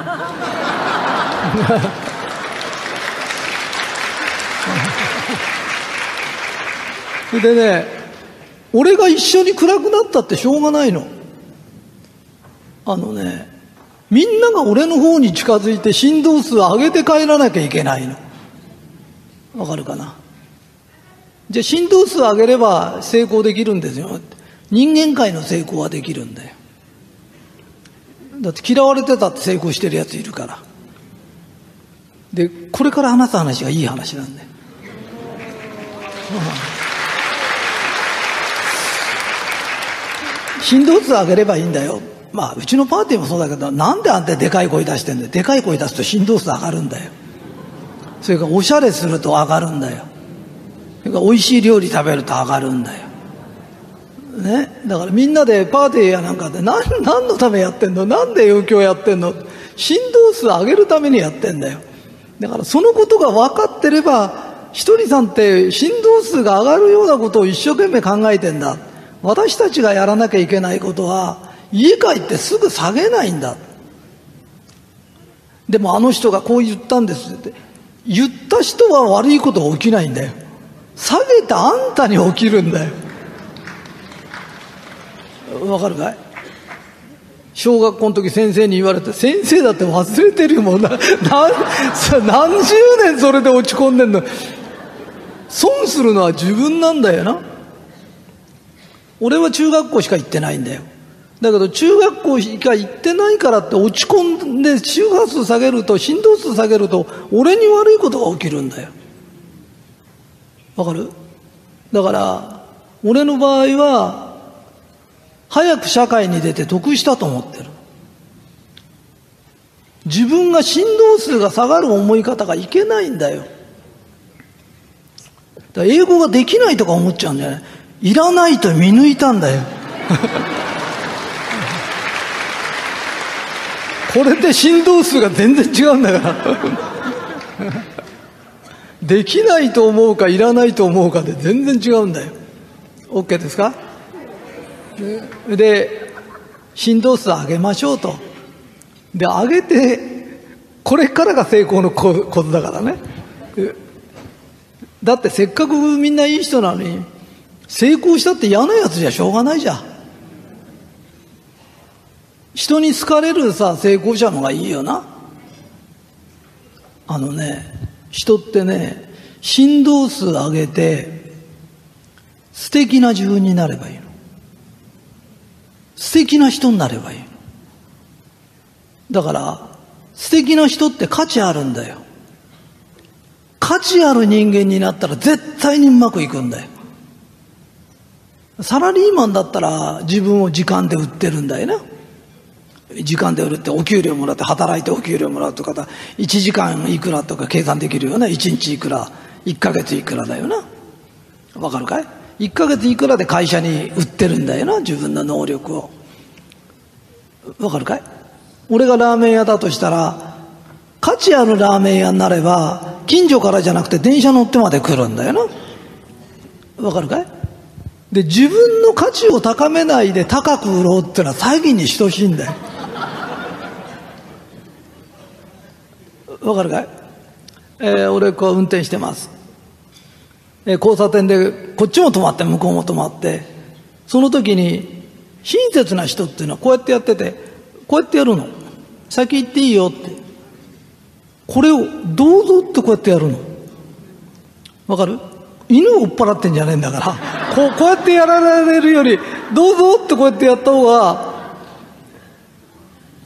でね、俺が一緒に暗くなったってしょうがないの。あのね、みんなが俺の方に近づいて振動数を上げて帰らなきゃいけないの。わかるかな？じゃあ振動数を上げれば成功できるんですよ。人間界の成功はできるんだよ。だって嫌われてたって成功してるやついるから。で、これから話す話がいい話なんだよ。振動数を上げればいいんだよ。まあ、うちのパーティーもそうだけど、なんであんたでかい声出してんだよ。でかい声出すと振動数上がるんだよ。それからおしゃれすると上がるんだよ。それから美味しい料理食べると上がるんだよ。ね？だからみんなでパーティーやなんかで何、何のためやってんの？なんで余興やってんの？振動数上げるためにやってんだよ。だからそのことが分かってれば、ひとりさんって振動数が上がるようなことを一生懸命考えてんだ。私たちがやらなきゃいけないことは家帰ってすぐ下げないんだ。でもあの人がこう言ったんですって。言った人は悪いことが起きないんだよ。下げたあんたに起きるんだよ。わかるかい？小学校の時先生に言われて先生だって忘れてるもうな。何十年それで落ち込んでんの？損するのは自分なんだよな。俺は中学校しか行ってないんだよ。だけど中学校しか行ってないからって落ち込んで周波数下げると振動数下げると俺に悪いことが起きるんだよ。わかる？だから俺の場合は早く社会に出て得したと思ってる。自分が振動数が下がる思い方がいけないんだよ。だ英語ができないとか思っちゃうんじゃない？いらないと見抜いたんだよ。これで振動数が全然違うんだから。できないと思うかいらないと思うかで全然違うんだよ。OK ですか？で振動数上げましょうと。で上げてこれからが成功のことだからね。だってせっかくみんないい人なのに成功したって嫌なやつじゃしょうがないじゃん。人に好かれるさ成功者の方がいいよな。あのね人ってね振動数上げて素敵な自分になればいいの。素敵な人になればいいの。だから素敵な人って価値あるんだよ。価値ある人間になったら絶対にうまくいくんだよ。サラリーマンだったら自分を時間で売ってるんだよな。時間で売るってお給料もらって働いてお給料もらうとか1時間いくらとか計算できるよね1日いくら1ヶ月いくらだよな。わかるかい？1ヶ月いくらで会社に売ってるんだよな自分の能力を。わかるかい？俺がラーメン屋だとしたら価値あるラーメン屋になれば近所からじゃなくて電車乗ってまで来るんだよな。わかるかい？で自分の価値を高めないで高く売ろうってのは詐欺に等しいんだよ。わかるかい、えー、俺こう運転してます、えー、交差点でこっちも止まって向こうも止まってその時に親切な人っていうのはこうやってやっててこうやってやるの。先行っていいよって。これをどうぞってこうやってやるの。わかる？犬を追っ払ってんじゃねえんだから。こうこうやってやられるよりどうぞってこうやってやった方が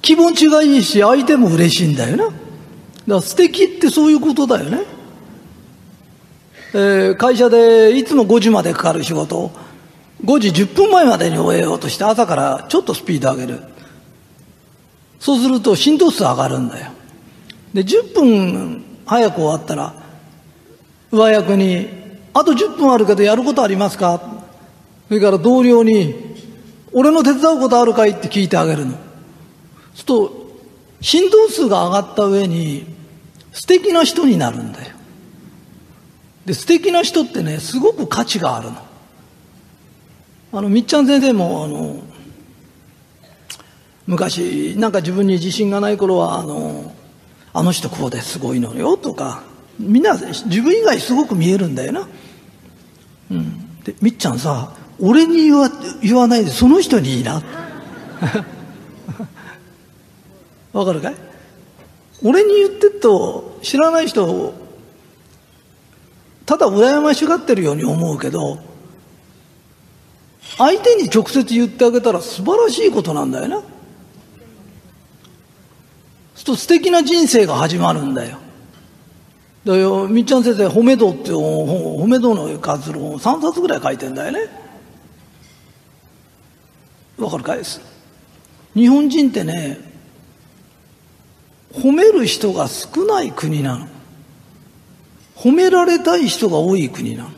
気持ちがいいし相手も嬉しいんだよな。ら素敵ってそういうことだよね。えー、会社でいつも5時までかかる仕事を5時10分前までに終えようとして朝からちょっとスピード上げる。そうすると振動数上がるんだよ。で、10分早く終わったら、上役に、あと10分あるけどやることありますか？それから同僚に、俺の手伝うことあるかい？って聞いてあげるの。そうすると、振動数が上がった上に、素敵な人になるんだよ。で、素敵な人ってね、すごく価値があるの。あの、みっちゃん先生も、あの、昔、なんか自分に自信がない頃は、あの、あの人こうですごいのよとか、みんな自分以外すごく見えるんだよな。うん。で、みっちゃんさ、俺に言わ言わないでその人にいいな。わかるかい？俺に言ってっと知らない人ただ羨ましがってるように思うけど相手に直接言ってあげたら素晴らしいことなんだよな。すると素敵な人生が始まるんだよ。だよ、みっちゃん先生、褒め道っていう本、褒め道の関する本3冊ぐらい書いてんだよね。わかるかい？です日本人ってね、褒める人が少ない国なの。褒められたい人が多い国なの。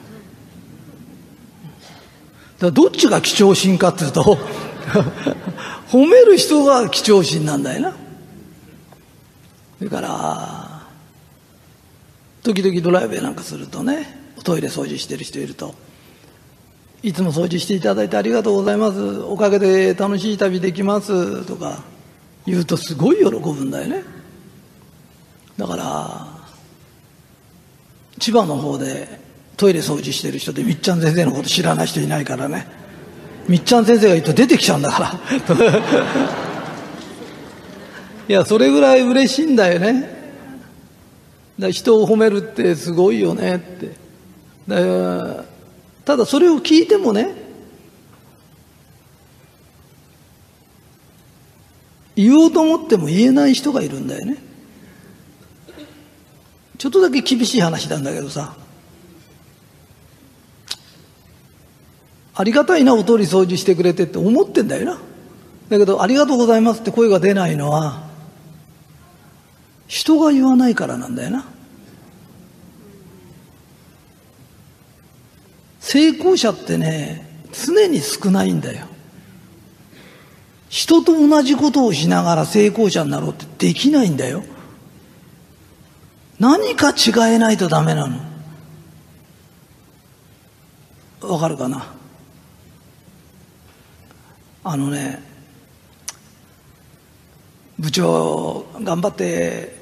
だどっちが貴重心かっていうと 褒める人が貴重心なんだよな。それから、時々ドライブなんかするとね、トイレ掃除してる人いると、いつも掃除していただいてありがとうございます。おかげで楽しい旅できますとか言うとすごい喜ぶんだよね。だから千葉の方でトイレ掃除してる人でみっちゃん先生のこと知らない人いないからね。みっちゃん先生が言うと出てきちゃうんだから。いやそれぐらい嬉しいんだよね。だ人を褒めるってすごいよねって。だただそれを聞いてもね言おうと思っても言えない人がいるんだよね。ちょっとだけ厳しい話なんだけどさ、ありがたいな、お通り掃除してくれてって思ってんだよな。だけど、ありがとうございますって声が出ないのは、人が言わないからなんだよな。成功者ってね、常に少ないんだよ。人と同じことをしながら成功者になろうってできないんだよ。何か違えないとダメなの？わかるかな？あのね、部長、頑張って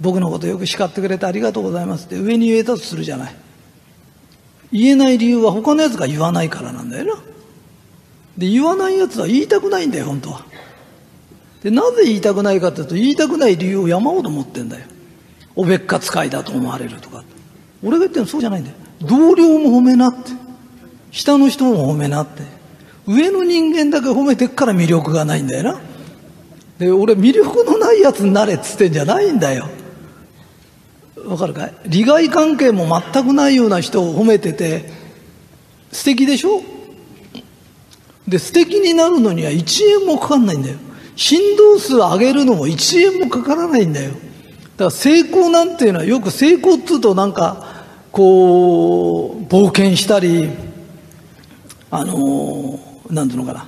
僕のことよく叱ってくれてありがとうございますって上に言えたとするじゃない。言えない理由は他のやつが言わないからなんだよな。で、言わないやつは言いたくないんだよ、本当は。で、なぜ言いたくないかっていうと、言いたくない理由を山ほど持ってんだよ。おべっか使いだと思われるとか。俺が言ってるのそうじゃないんだよ。同僚も褒めなって。下の人も褒めなって。上の人間だけ褒めてっから魅力がないんだよな。で、俺魅力のないやつになれっつってんじゃないんだよ。わかるかい？利害関係も全くないような人を褒めてて、素敵でしょ？で、素敵になるのには1円もかかんないんだよ。振動数上げるのも1円もかからないんだよ。だから成功なんていうのはよく成功っつうとなんか、こう、冒険したり、あのなんていうのかな。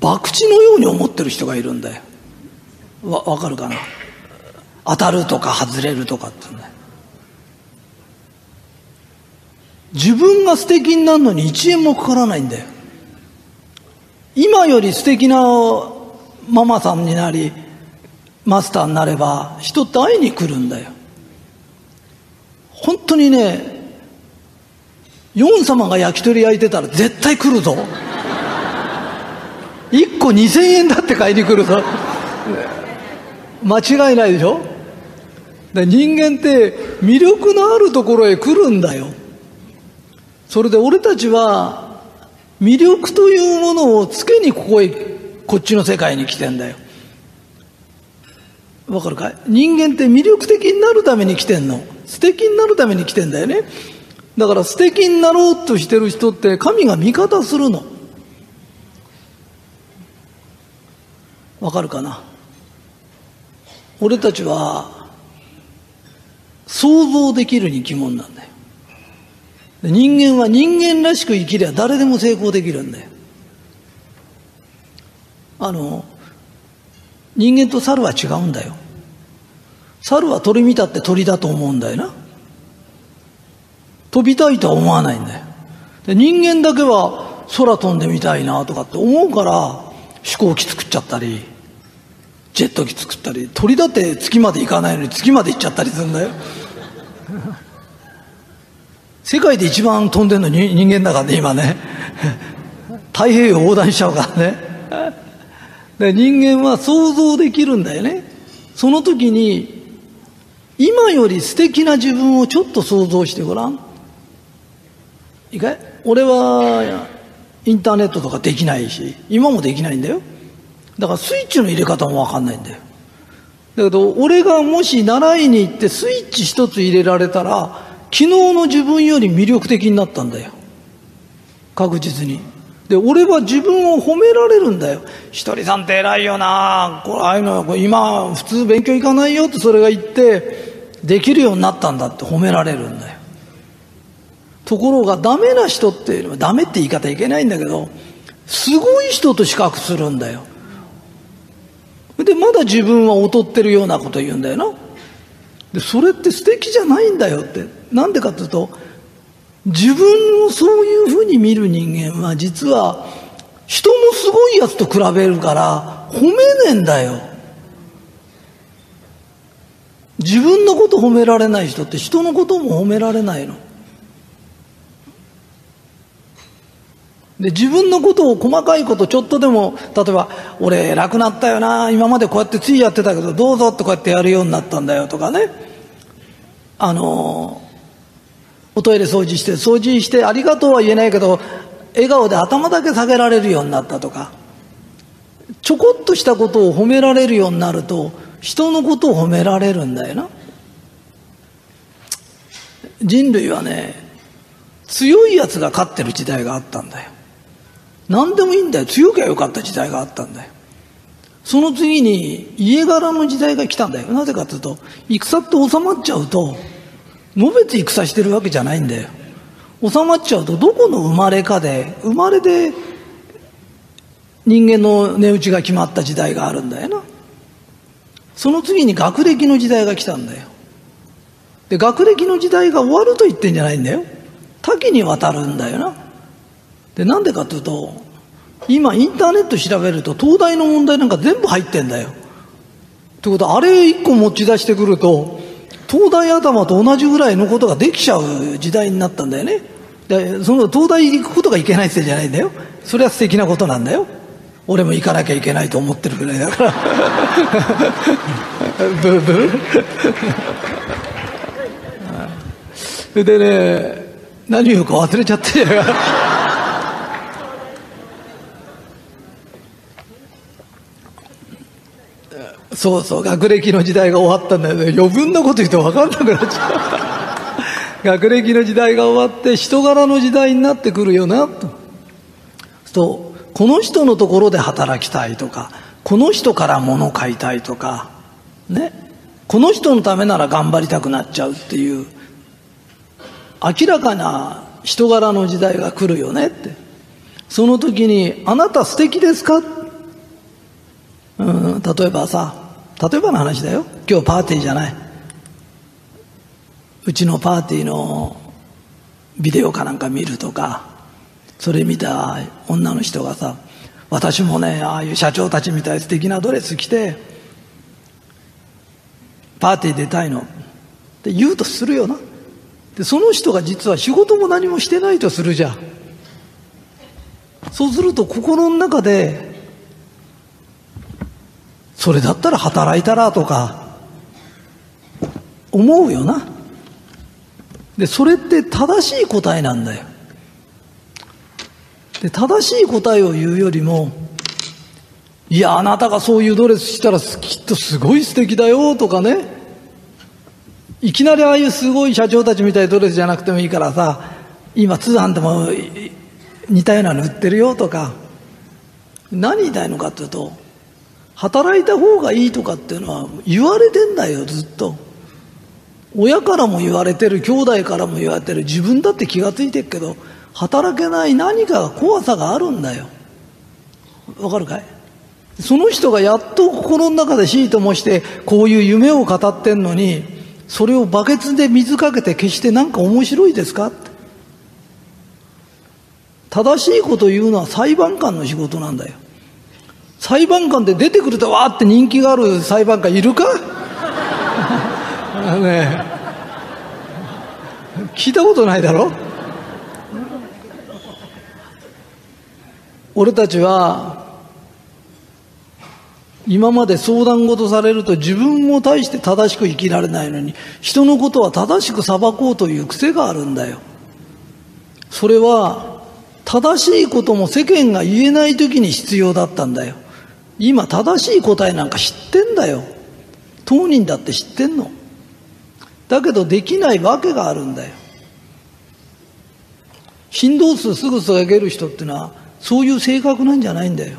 博打のように思ってる人がいるんだよ。わ、わかるかな当たるとか外れるとかってね。自分が素敵になるのに1円もかからないんだよ。今より素敵なママさんになり、マスターになれば、人って会いに来るんだよ。本当にね、ヨン様が焼き鳥焼いてたら絶対来るぞ。1個2000円だって買いに来るぞ。間違いないでしょ？で人間って魅力のあるところへ来るんだよ。それで俺たちは魅力というものをつけにここへ、こっちの世界に来てんだよ。わかるかい？人間って魅力的になるために来てんの。素敵になるために来てんだよね。だから素敵になろうとしてる人って神が味方するの。わかるかな？俺たちは想像できるに疑問なんだよ。人間は人間らしく生きりゃ誰でも成功できるんだよ。あの、人間と猿は違うんだよ。猿は鳥見たって鳥だと思うんだよな。飛びたいとは思わないんだよ。で人間だけは空飛んでみたいなとかって思うから飛行機作っちゃったり、ジェット機作ったり、鳥だって月まで行かないのに月まで行っちゃったりするんだよ。世界で一番飛んでるの人間だからね、今ね。太平洋横断しちゃうからね。で人間は想像できるんだよね。その時に、今より素敵な自分をちょっと想像してごらん。いいかい？俺は、インターネットとかできないし、今もできないんだよ。だからスイッチの入れ方もわかんないんだよ。だけど、俺がもし習いに行ってスイッチ一つ入れられたら、昨日の自分より魅力的になったんだよ。確実に。で、俺は自分を褒められるんだよ。ひとりさんって偉いよなこれ、ああいうの、今、普通勉強行かないよってそれが言って、できるようになったんだって褒められるんだよ。ところが、ダメな人っていうのは、ダメって言い方いけないんだけど、すごい人と比較するんだよ。で、まだ自分は劣ってるようなこと言うんだよな。で、それって素敵じゃないんだよって。なんでかっていうと、自分をそういうふうに見る人間は実は人のすごいやつと比べるから褒めねえんだよ。自分のこと褒められない人って人のことも褒められないの。で、自分のことを細かいことちょっとでも、例えば、俺偉くなったよな、今までこうやってついやってたけど、どうぞってこうやってやるようになったんだよとかね。あの、おトイレ掃除して、掃除してありがとうは言えないけど、笑顔で頭だけ下げられるようになったとか、ちょこっとしたことを褒められるようになると人のことを褒められるんだよな。人類はね強いやつが勝ってる時代があったんだよ。何でもいいんだよ。強きゃよかった時代があったんだよ。その次に家柄の時代が来たんだよ。なぜかというと戦って収まっちゃうとのべつ戦してるわけじゃないんだよ収まっちゃうとどこの生まれかで生まれで人間の値打ちが決まった時代があるんだよなその次に学歴の時代が来たんだよで学歴の時代が終わると言ってんじゃないんだよ多岐にわたるんだよなでなんでかというと今インターネット調べると東大の問題なんか全部入ってんだよということはあれ一個持ち出してくると東大頭と同じぐらいのことができちゃう時代になったんだよね。でその東大行くことがいけないってじゃないんだよ。それは素敵なことなんだよ。俺も行かなきゃいけないと思ってるぐらいだから。ブ ーブー。でね何言うか忘れちゃってそうそう学歴の時代が終わったんだよね。余分なこと言って分かんなくなっちゃう。学歴の時代が終わって人柄の時代になってくるよなと。とこの人のところで働きたいとかこの人から物買いたいとかね。この人のためなら頑張りたくなっちゃうっていう明らかな人柄の時代が来るよねって。その時に「あなた素敵ですか?」うん例えばさ例えばの話だよ。今日パーティーじゃない。うちのパーティーのビデオかなんか見るとか。それ見た女の人がさ私もねああいう社長たちみたい素敵なドレス着てパーティー出たいの。って言うとするよな。でその人が実は仕事も何もしてないとするじゃん。そうすると心の中でそれだったら働いたらとか思うよな。でそれって正しい答えなんだよ。で正しい答えを言うよりもいやあなたがそういうドレスしたらきっとすごい素敵だよとかね。いきなりああいうすごい社長たちみたいなドレスじゃなくてもいいからさ今通販でも似たようなの売ってるよとか。何言いたいのかっていうと働いた方がいいとかっていうのは言われてんだよずっと。親からも言われてる兄弟からも言われてる自分だって気がついてるけど働けない何か怖さがあるんだよ。わかるかい？その人がやっと心の中でシートもしてこういう夢を語ってんのにそれをバケツで水かけて決して何か面白いですか？正しいことを言うのは裁判官の仕事なんだよ。裁判官で出てくるとわーって人気がある裁判官いるか？ね聞いたことないだろ？俺たちは今まで相談事されると自分も大して正しく生きられないのに人のことは正しく裁こうという癖があるんだよ。それは正しいことも世間が言えない時に必要だったんだよ。今正しい答えなんか知ってんだよ。当人だって知ってんの。だけどできないわけがあるんだよ。振動数す。ぐ下げる人ってのはそういう性格なんじゃないんだよ。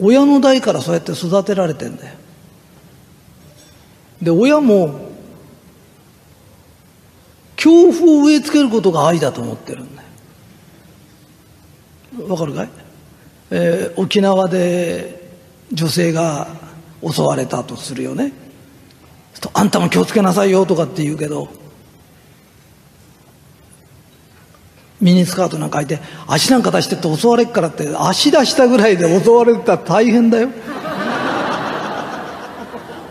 親の代からそうやって育てられてんだよ。で親も恐怖を植え付けることが愛だと思ってるんだよ。わかるかい、えー、沖縄で女性が襲われたとするよね。あんたも気をつけなさいよとかって言うけどミニスカートなんか履いて足なんか出してって襲われっからって足出したぐらいで襲われたら大変だよ。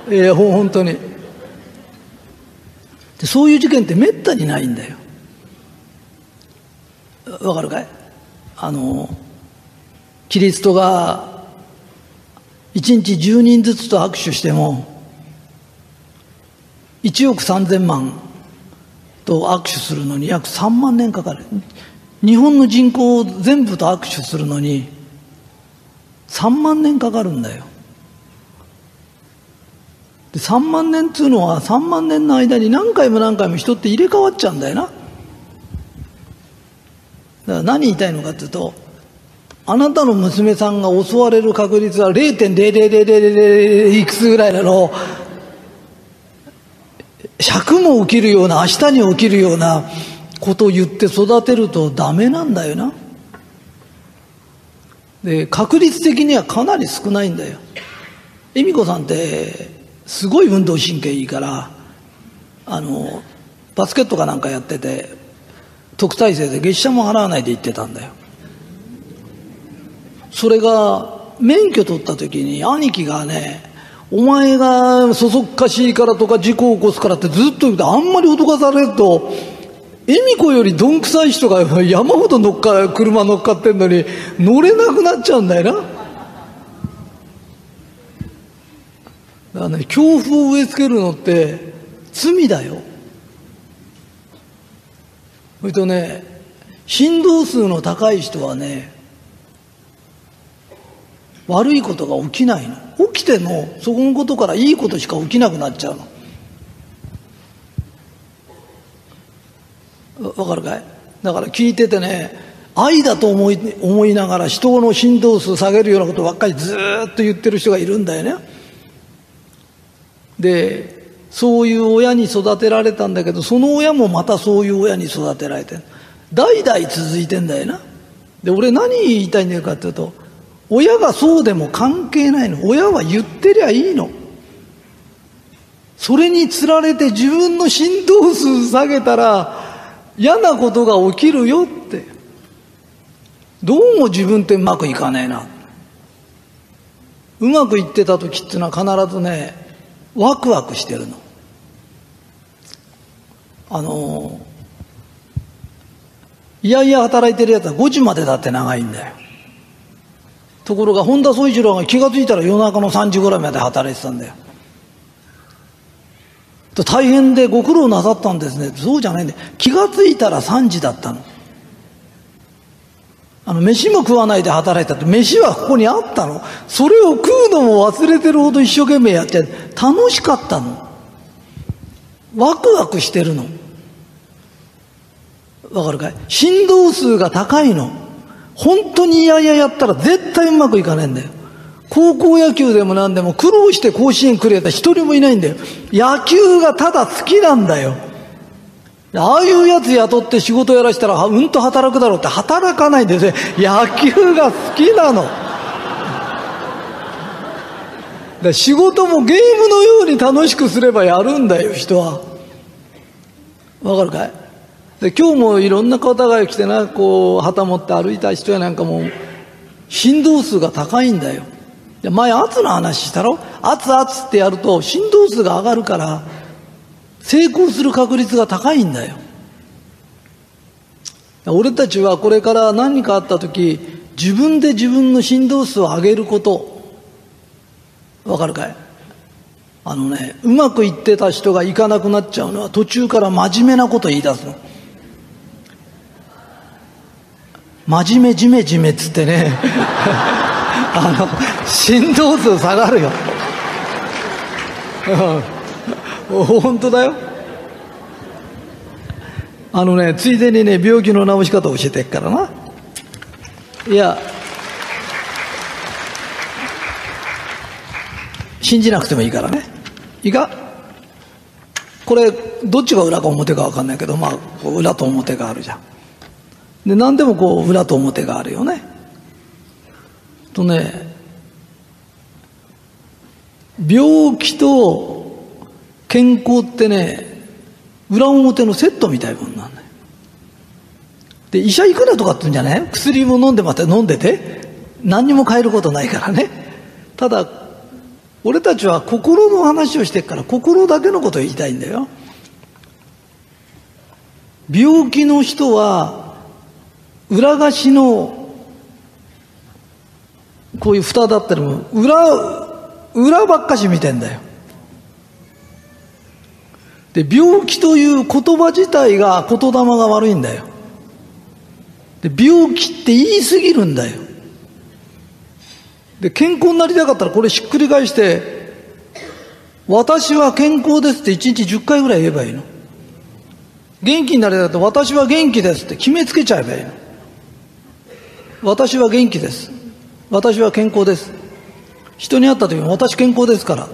えー、本当に。でそういう事件ってめったにないんだよ。わかるかい？あのキリストが1日10人ずつと握手しても1億3000万と握手するのに約3万年かかる日本の人口を全部と握手するのに3万年かかるんだよ。で3万年っつうのは3万年の間に何回も何回も人って入れ替わっちゃうんだよな。だから何言いたいのかっていうと、あなたの娘さんが襲われる確率は0.0000いくつぐらいなの？100も起きるような明日に起きるようなことを言って育てるとダメなんだよな。で、確率的にはかなり少ないんだよ。恵美子さんってすごい運動神経いいから、あの、バスケットかなんかやってて、特待生で月謝も払わないで行ってたんだよ。それが、免許取った時に兄貴がね、お前がそそっかしいからとか事故を起こすからってずっと言うて、あんまり脅かされると、恵美子よりどんくさい人が山ほど乗っか、車乗っかってんのに乗れなくなっちゃうんだよな。だからね、恐怖を植え付けるのって罪だよ。それとね、振動数の高い人はね、悪いことが起きないの。起きても、そこのことからいいことしか起きなくなっちゃうの。わかるかい？だから聞いててね、愛だと思い思いながら人の振動数下げるようなことばっかりずっと言ってる人がいるんだよね。で、そういう親に育てられたんだけど、その親もまたそういう親に育てられて代々続いてんだよな。で、俺何言いたいんだかっていうと、親がそうでも関係ないの。親は言ってりゃいいの。それにつられて自分の振動数下げたら、嫌なことが起きるよって。どうも自分ってうまくいかねえな。うまくいってた時っていうのは必ずね、ワクワクしてるの。あの、いやいや働いてるやつは5時までだって長いんだよ。ところが本田宗一郎が気が付いたら夜中の3時ぐらいまで働いてたんだよ。大変でご苦労なさったんですね。そうじゃないんで、気がついたら3時だったの。あの、飯も食わないで働いたって、飯はここにあったの。それを食うのも忘れてるほど一生懸命やって、楽しかったの。ワクワクしてるの。わかるかい？振動数が高いの。本当にいやいややったら絶対うまくいかないんだよ。高校野球でも何でも苦労して甲子園くれた一人もいないんだよ。野球がただ好きなんだよ。ああいうやつ雇って仕事やらしたらうんと働くだろうって働かないでね。野球が好きなの。だ仕事もゲームのように楽しくすればやるんだよ、人は。わかるかい？で今日もいろんな方が来てな、こう、旗持って歩いた人やなんかも、振動数が高いんだよ。前圧の話したろ？圧圧ってやると振動数が上がるから成功する確率が高いんだよ。俺たちはこれから何かあった時自分で自分の振動数を上げること。わかるかい？あのねうまくいってた人がいかなくなっちゃうのは途中から真面目なこと言い出すの。真面目じめじめっつってね あの、振動数下がるよ。本当だよ。あのね、ついでにね、病気の治し方教えてっからな。いや、信じなくてもいいからね。いいかこれ、どっちが裏か表か分かんないけど、まあ、裏と表があるじゃん。で、何でもこう、裏と表があるよね。とね病気と健康ってね裏表のセットみたいなもんなんだよ。で医者行くなとかって言うんじゃない？薬も飲んでまた飲んでて何にも変えることないからね。ただ俺たちは心の話をしてっから心だけのことを言いたいんだよ。病気の人は裏返しのこういう蓋だったりも裏裏ばっかし見てんだよで病気という言葉自体が言霊が悪いんだよで病気って言い過ぎるんだよで、健康になりたかったらこれひっくり返して、私は健康ですって1日10回ぐらい言えばいいの。元気になりたかったら私は元気ですって決めつけちゃえばいいの。私は元気です。私は健康です。人に会った時に私健康ですから。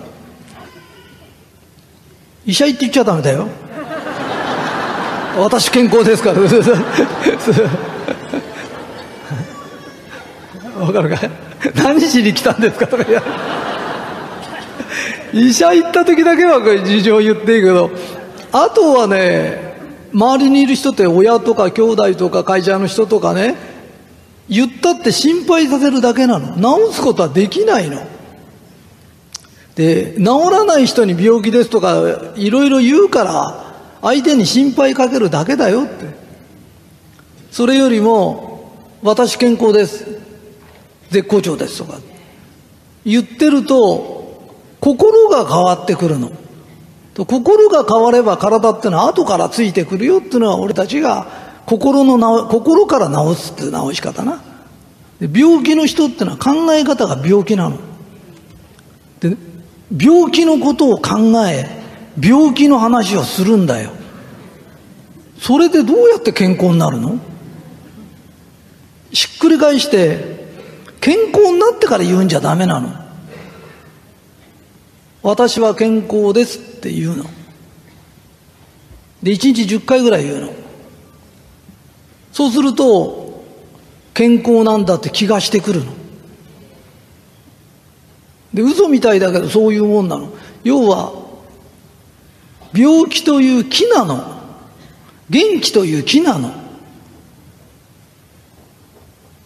医者行って言っちゃダメだよ。私健康ですから。わかるか？何しに来たんですか？とか言医者行った時だけは事情言っていいけど、あとはね、周りにいる人って親とか兄弟とか会社の人とかね、言ったって心配させるだけなの。治すことはできないの。で、治らない人に病気ですとかいろいろ言うから、相手に心配かけるだけだよって。それよりも、私健康です。絶好調ですとか。言ってると、心が変わってくるの。心が変われば体ってのは後からついてくるよっていうのは俺たちが心の心から治すっていう治し方な。病気の人ってのは考え方が病気なの。で病気のことを考え、病気の話をするんだよ。それでどうやって健康になるの？ひっくり返して、健康になってから言うんじゃダメなの。私は健康ですって言うの。で、1日10回ぐらい言うの。そうすると、健康なんだって気がしてくるの。で、嘘みたいだけどそういうもんなの。要は、病気という木なの。元気という木なの。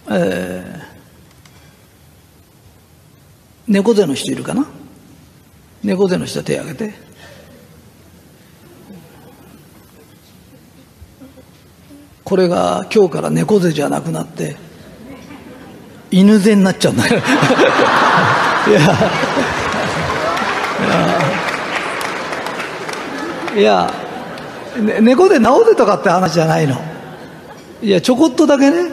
えー、猫背の人いるかな？猫背の人手挙げて。これが今日から猫背じゃなくなって犬背になっちゃうんだよ。いや。いや、ね、猫で治せとかって話じゃないの。いやちょこっとだけね。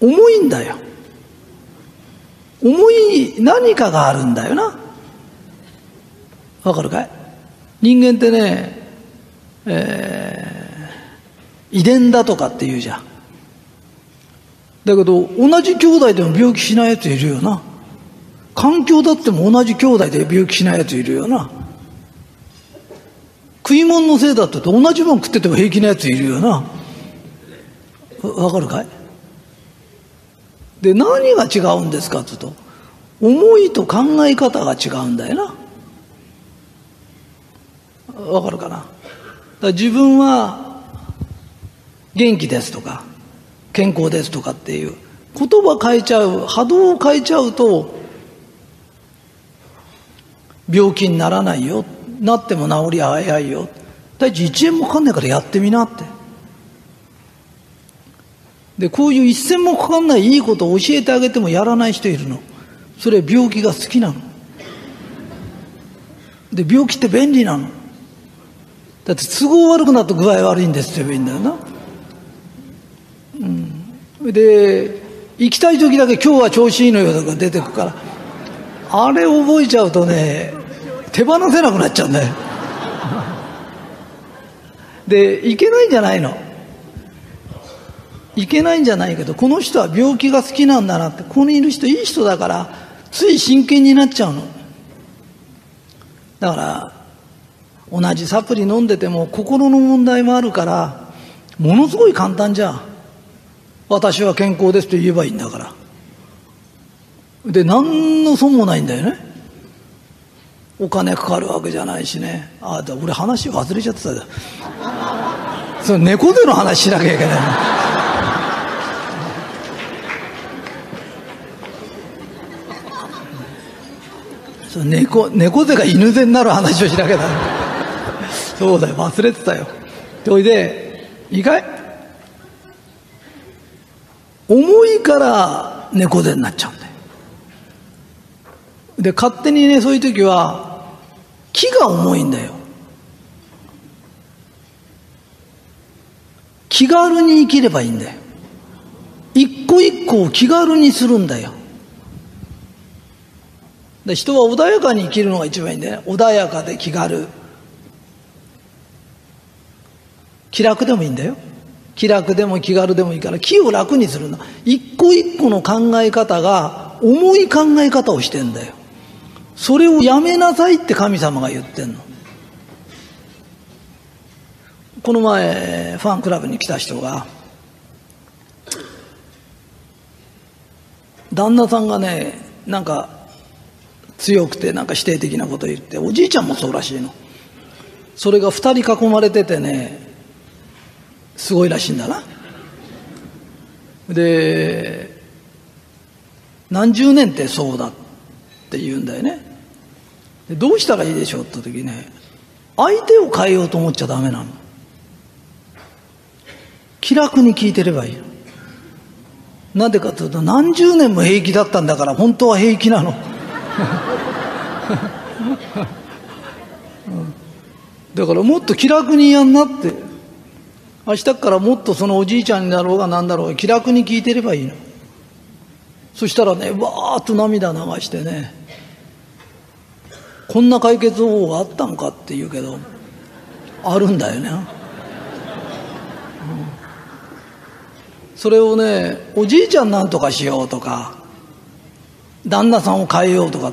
重いんだよ。重い何かがあるんだよな。わかるかい？人間ってね、えー遺伝だとかって言うじゃん。だけど、同じ兄弟でも病気しないやついるよな。環境だっても同じ兄弟で病気しないやついるよな。食い物のせいだって同じもん食ってても平気なやついるよな。わかるかい？で、何が違うんですかって言うと、思いと考え方が違うんだよな。わかるかな？だ自分は元気ですとか、健康ですとかっていう、言葉変えちゃう、波動を変えちゃうと、病気にならないよ。なっても治りは早いよ。大地1円もかかんないからやってみなって。で、こういう一銭もかかんないいいことを教えてあげてもやらない人いるの。それ病気が好きなの。で、病気って便利なの。だって都合悪くなると具合悪いんですって言えばいいんだよな。うん、で行きたい時だけ今日は調子いいのよとか出てくから。あれ覚えちゃうとね手放せなくなっちゃうんだよ。でいけないんじゃないの？いけないんじゃないけどこの人は病気が好きなんだなって。ここにいる人いい人だからつい真剣になっちゃうの。だから同じサプリ飲んでても心の問題もあるからものすごい簡単じゃん。私は健康ですと言えばいいんだから。で、何の損もないんだよね。お金かかるわけじゃないしね。ああ、俺話忘れちゃってたん。その猫背の話しなきゃいけないその猫、猫背が犬背になる話をしなきゃだそうだよ、忘れてたよ。それで、いいかい？重いから猫背になっちゃうんだよ。で、勝手にね、そういう時は、木が重いんだよ。気軽に生きればいいんだよ。一個一個を気軽にするんだよ。で人は穏やかに生きるのが一番いいんだよ。穏やかで気軽。気楽でもいいんだよ。気楽でも気軽でもいいから気を楽にするんだ。一個一個の考え方が重い考え方をしてんだよ。それをやめなさいって神様が言ってんの。この前、ファンクラブに来た人が、旦那さんがね、なんか強くてなんか否定的なこと言って、おじいちゃんもそうらしいの。それが二人囲まれててね、すごいらしいんだな。で、何十年ってそうだって言うんだよね。どうしたらいいでしょうって時ね、相手を変えようと思っちゃダメなの。気楽に聞いてればいいなんでかというと何十年も平気だったんだから本当は平気なの。だからもっと気楽にやんなって明日からもっとそのおじいちゃんになろうが何だろうが気楽に聞いてればいいの。そしたらねわーっと涙流してねこんな解決方法があったのかって言うけどあるんだよね、うん、それをねおじいちゃんなんとかしようとか旦那さんを変えようとか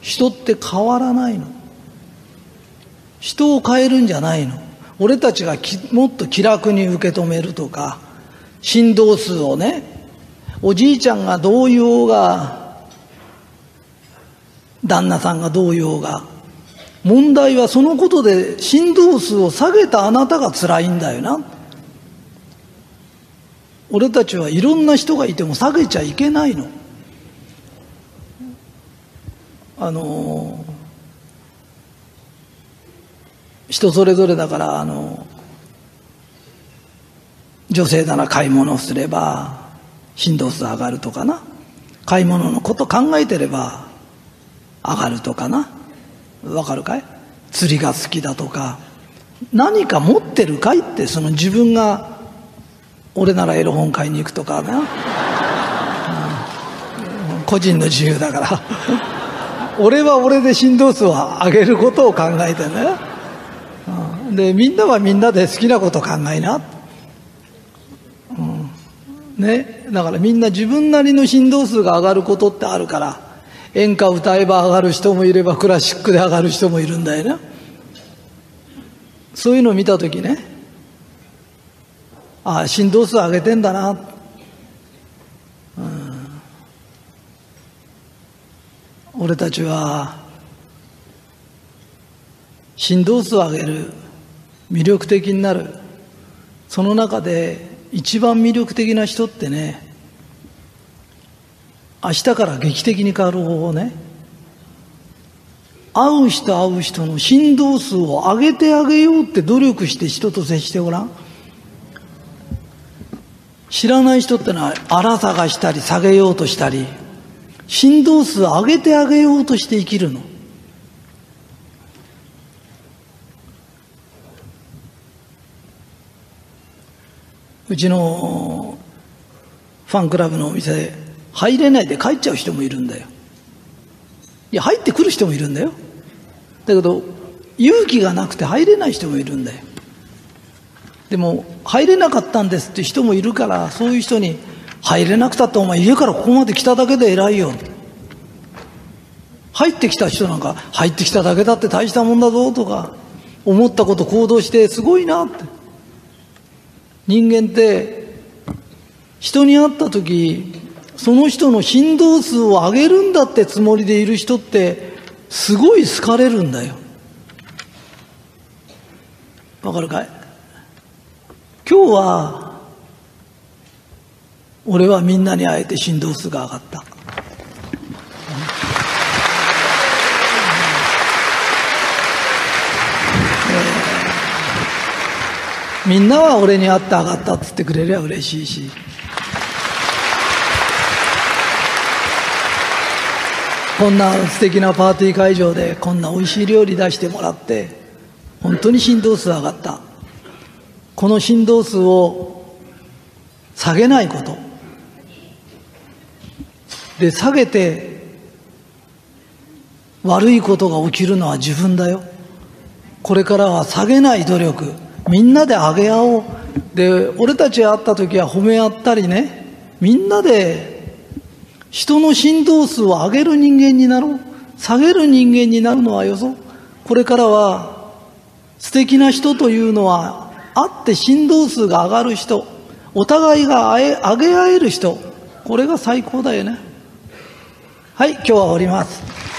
人って変わらないの。人を変えるんじゃないの。俺たちがもっと気楽に受け止めるとか振動数をねおじいちゃんがどう言おうが旦那さんがどう言おうが問題はそのことで振動数を下げたあなたが辛いんだよな。俺たちはいろんな人がいても下げちゃいけないの。あの人それぞれだからあの女性なら買い物をすれば振動数上がるとかな。買い物のこと考えてれば上がるとかな。わかるかい？釣りが好きだとか。何か持ってるかいってその自分が俺ならエロ本買いに行くとかな、個人の自由だから。俺は俺で振動数を上げることを考えてねでみんなはみんなで好きなこと考えな、うん、ね。だからみんな自分なりの振動数が上がることってあるから。演歌歌えば上がる人もいればクラシックで上がる人もいるんだよねそういうのを見た時ね。ああ振動数上げてんだな、うん、俺たちは振動数を上げる。魅力的になる。その中で一番魅力的な人ってね明日から劇的に変わる方法ね。会う人会う人の振動数を上げてあげようって努力して人と接してごらん。知らない人ってのは荒探したり下げようとしたり振動数を上げてあげようとして生きるの。うちのファンクラブのお店入れないで帰っちゃう人もいるんだよ。いや入ってくる人もいるんだよ。だけど勇気がなくて入れない人もいるんだよ。でも入れなかったんですって人もいるからそういう人に入れなくたってお前家からここまで来ただけで偉いよ。入ってきた人なんか入ってきただけだって大したもんだぞとか思ったこと行動してすごいなって。人間って人に会った時その人の振動数を上げるんだってつもりでいる人ってすごい好かれるんだよ。わかるかい？今日は俺はみんなに会えて振動数が上がった。みんなは俺に会って上がったって言ってくれりゃ嬉しいしこんな素敵なパーティー会場でこんな美味しい料理出してもらって本当に振動数上がったこの振動数を下げないことで、下げて悪いことが起きるのは自分だよ。これからは下げない努力。みんなで上げ合おう。で、俺たち会った時は褒め合ったりね。みんなで人の振動数を上げる人間になろう。下げる人間になるのはよそ。これからは素敵な人というのは会って振動数が上がる人。お互いが上げ合える人。これが最高だよね。はい、今日は終わります。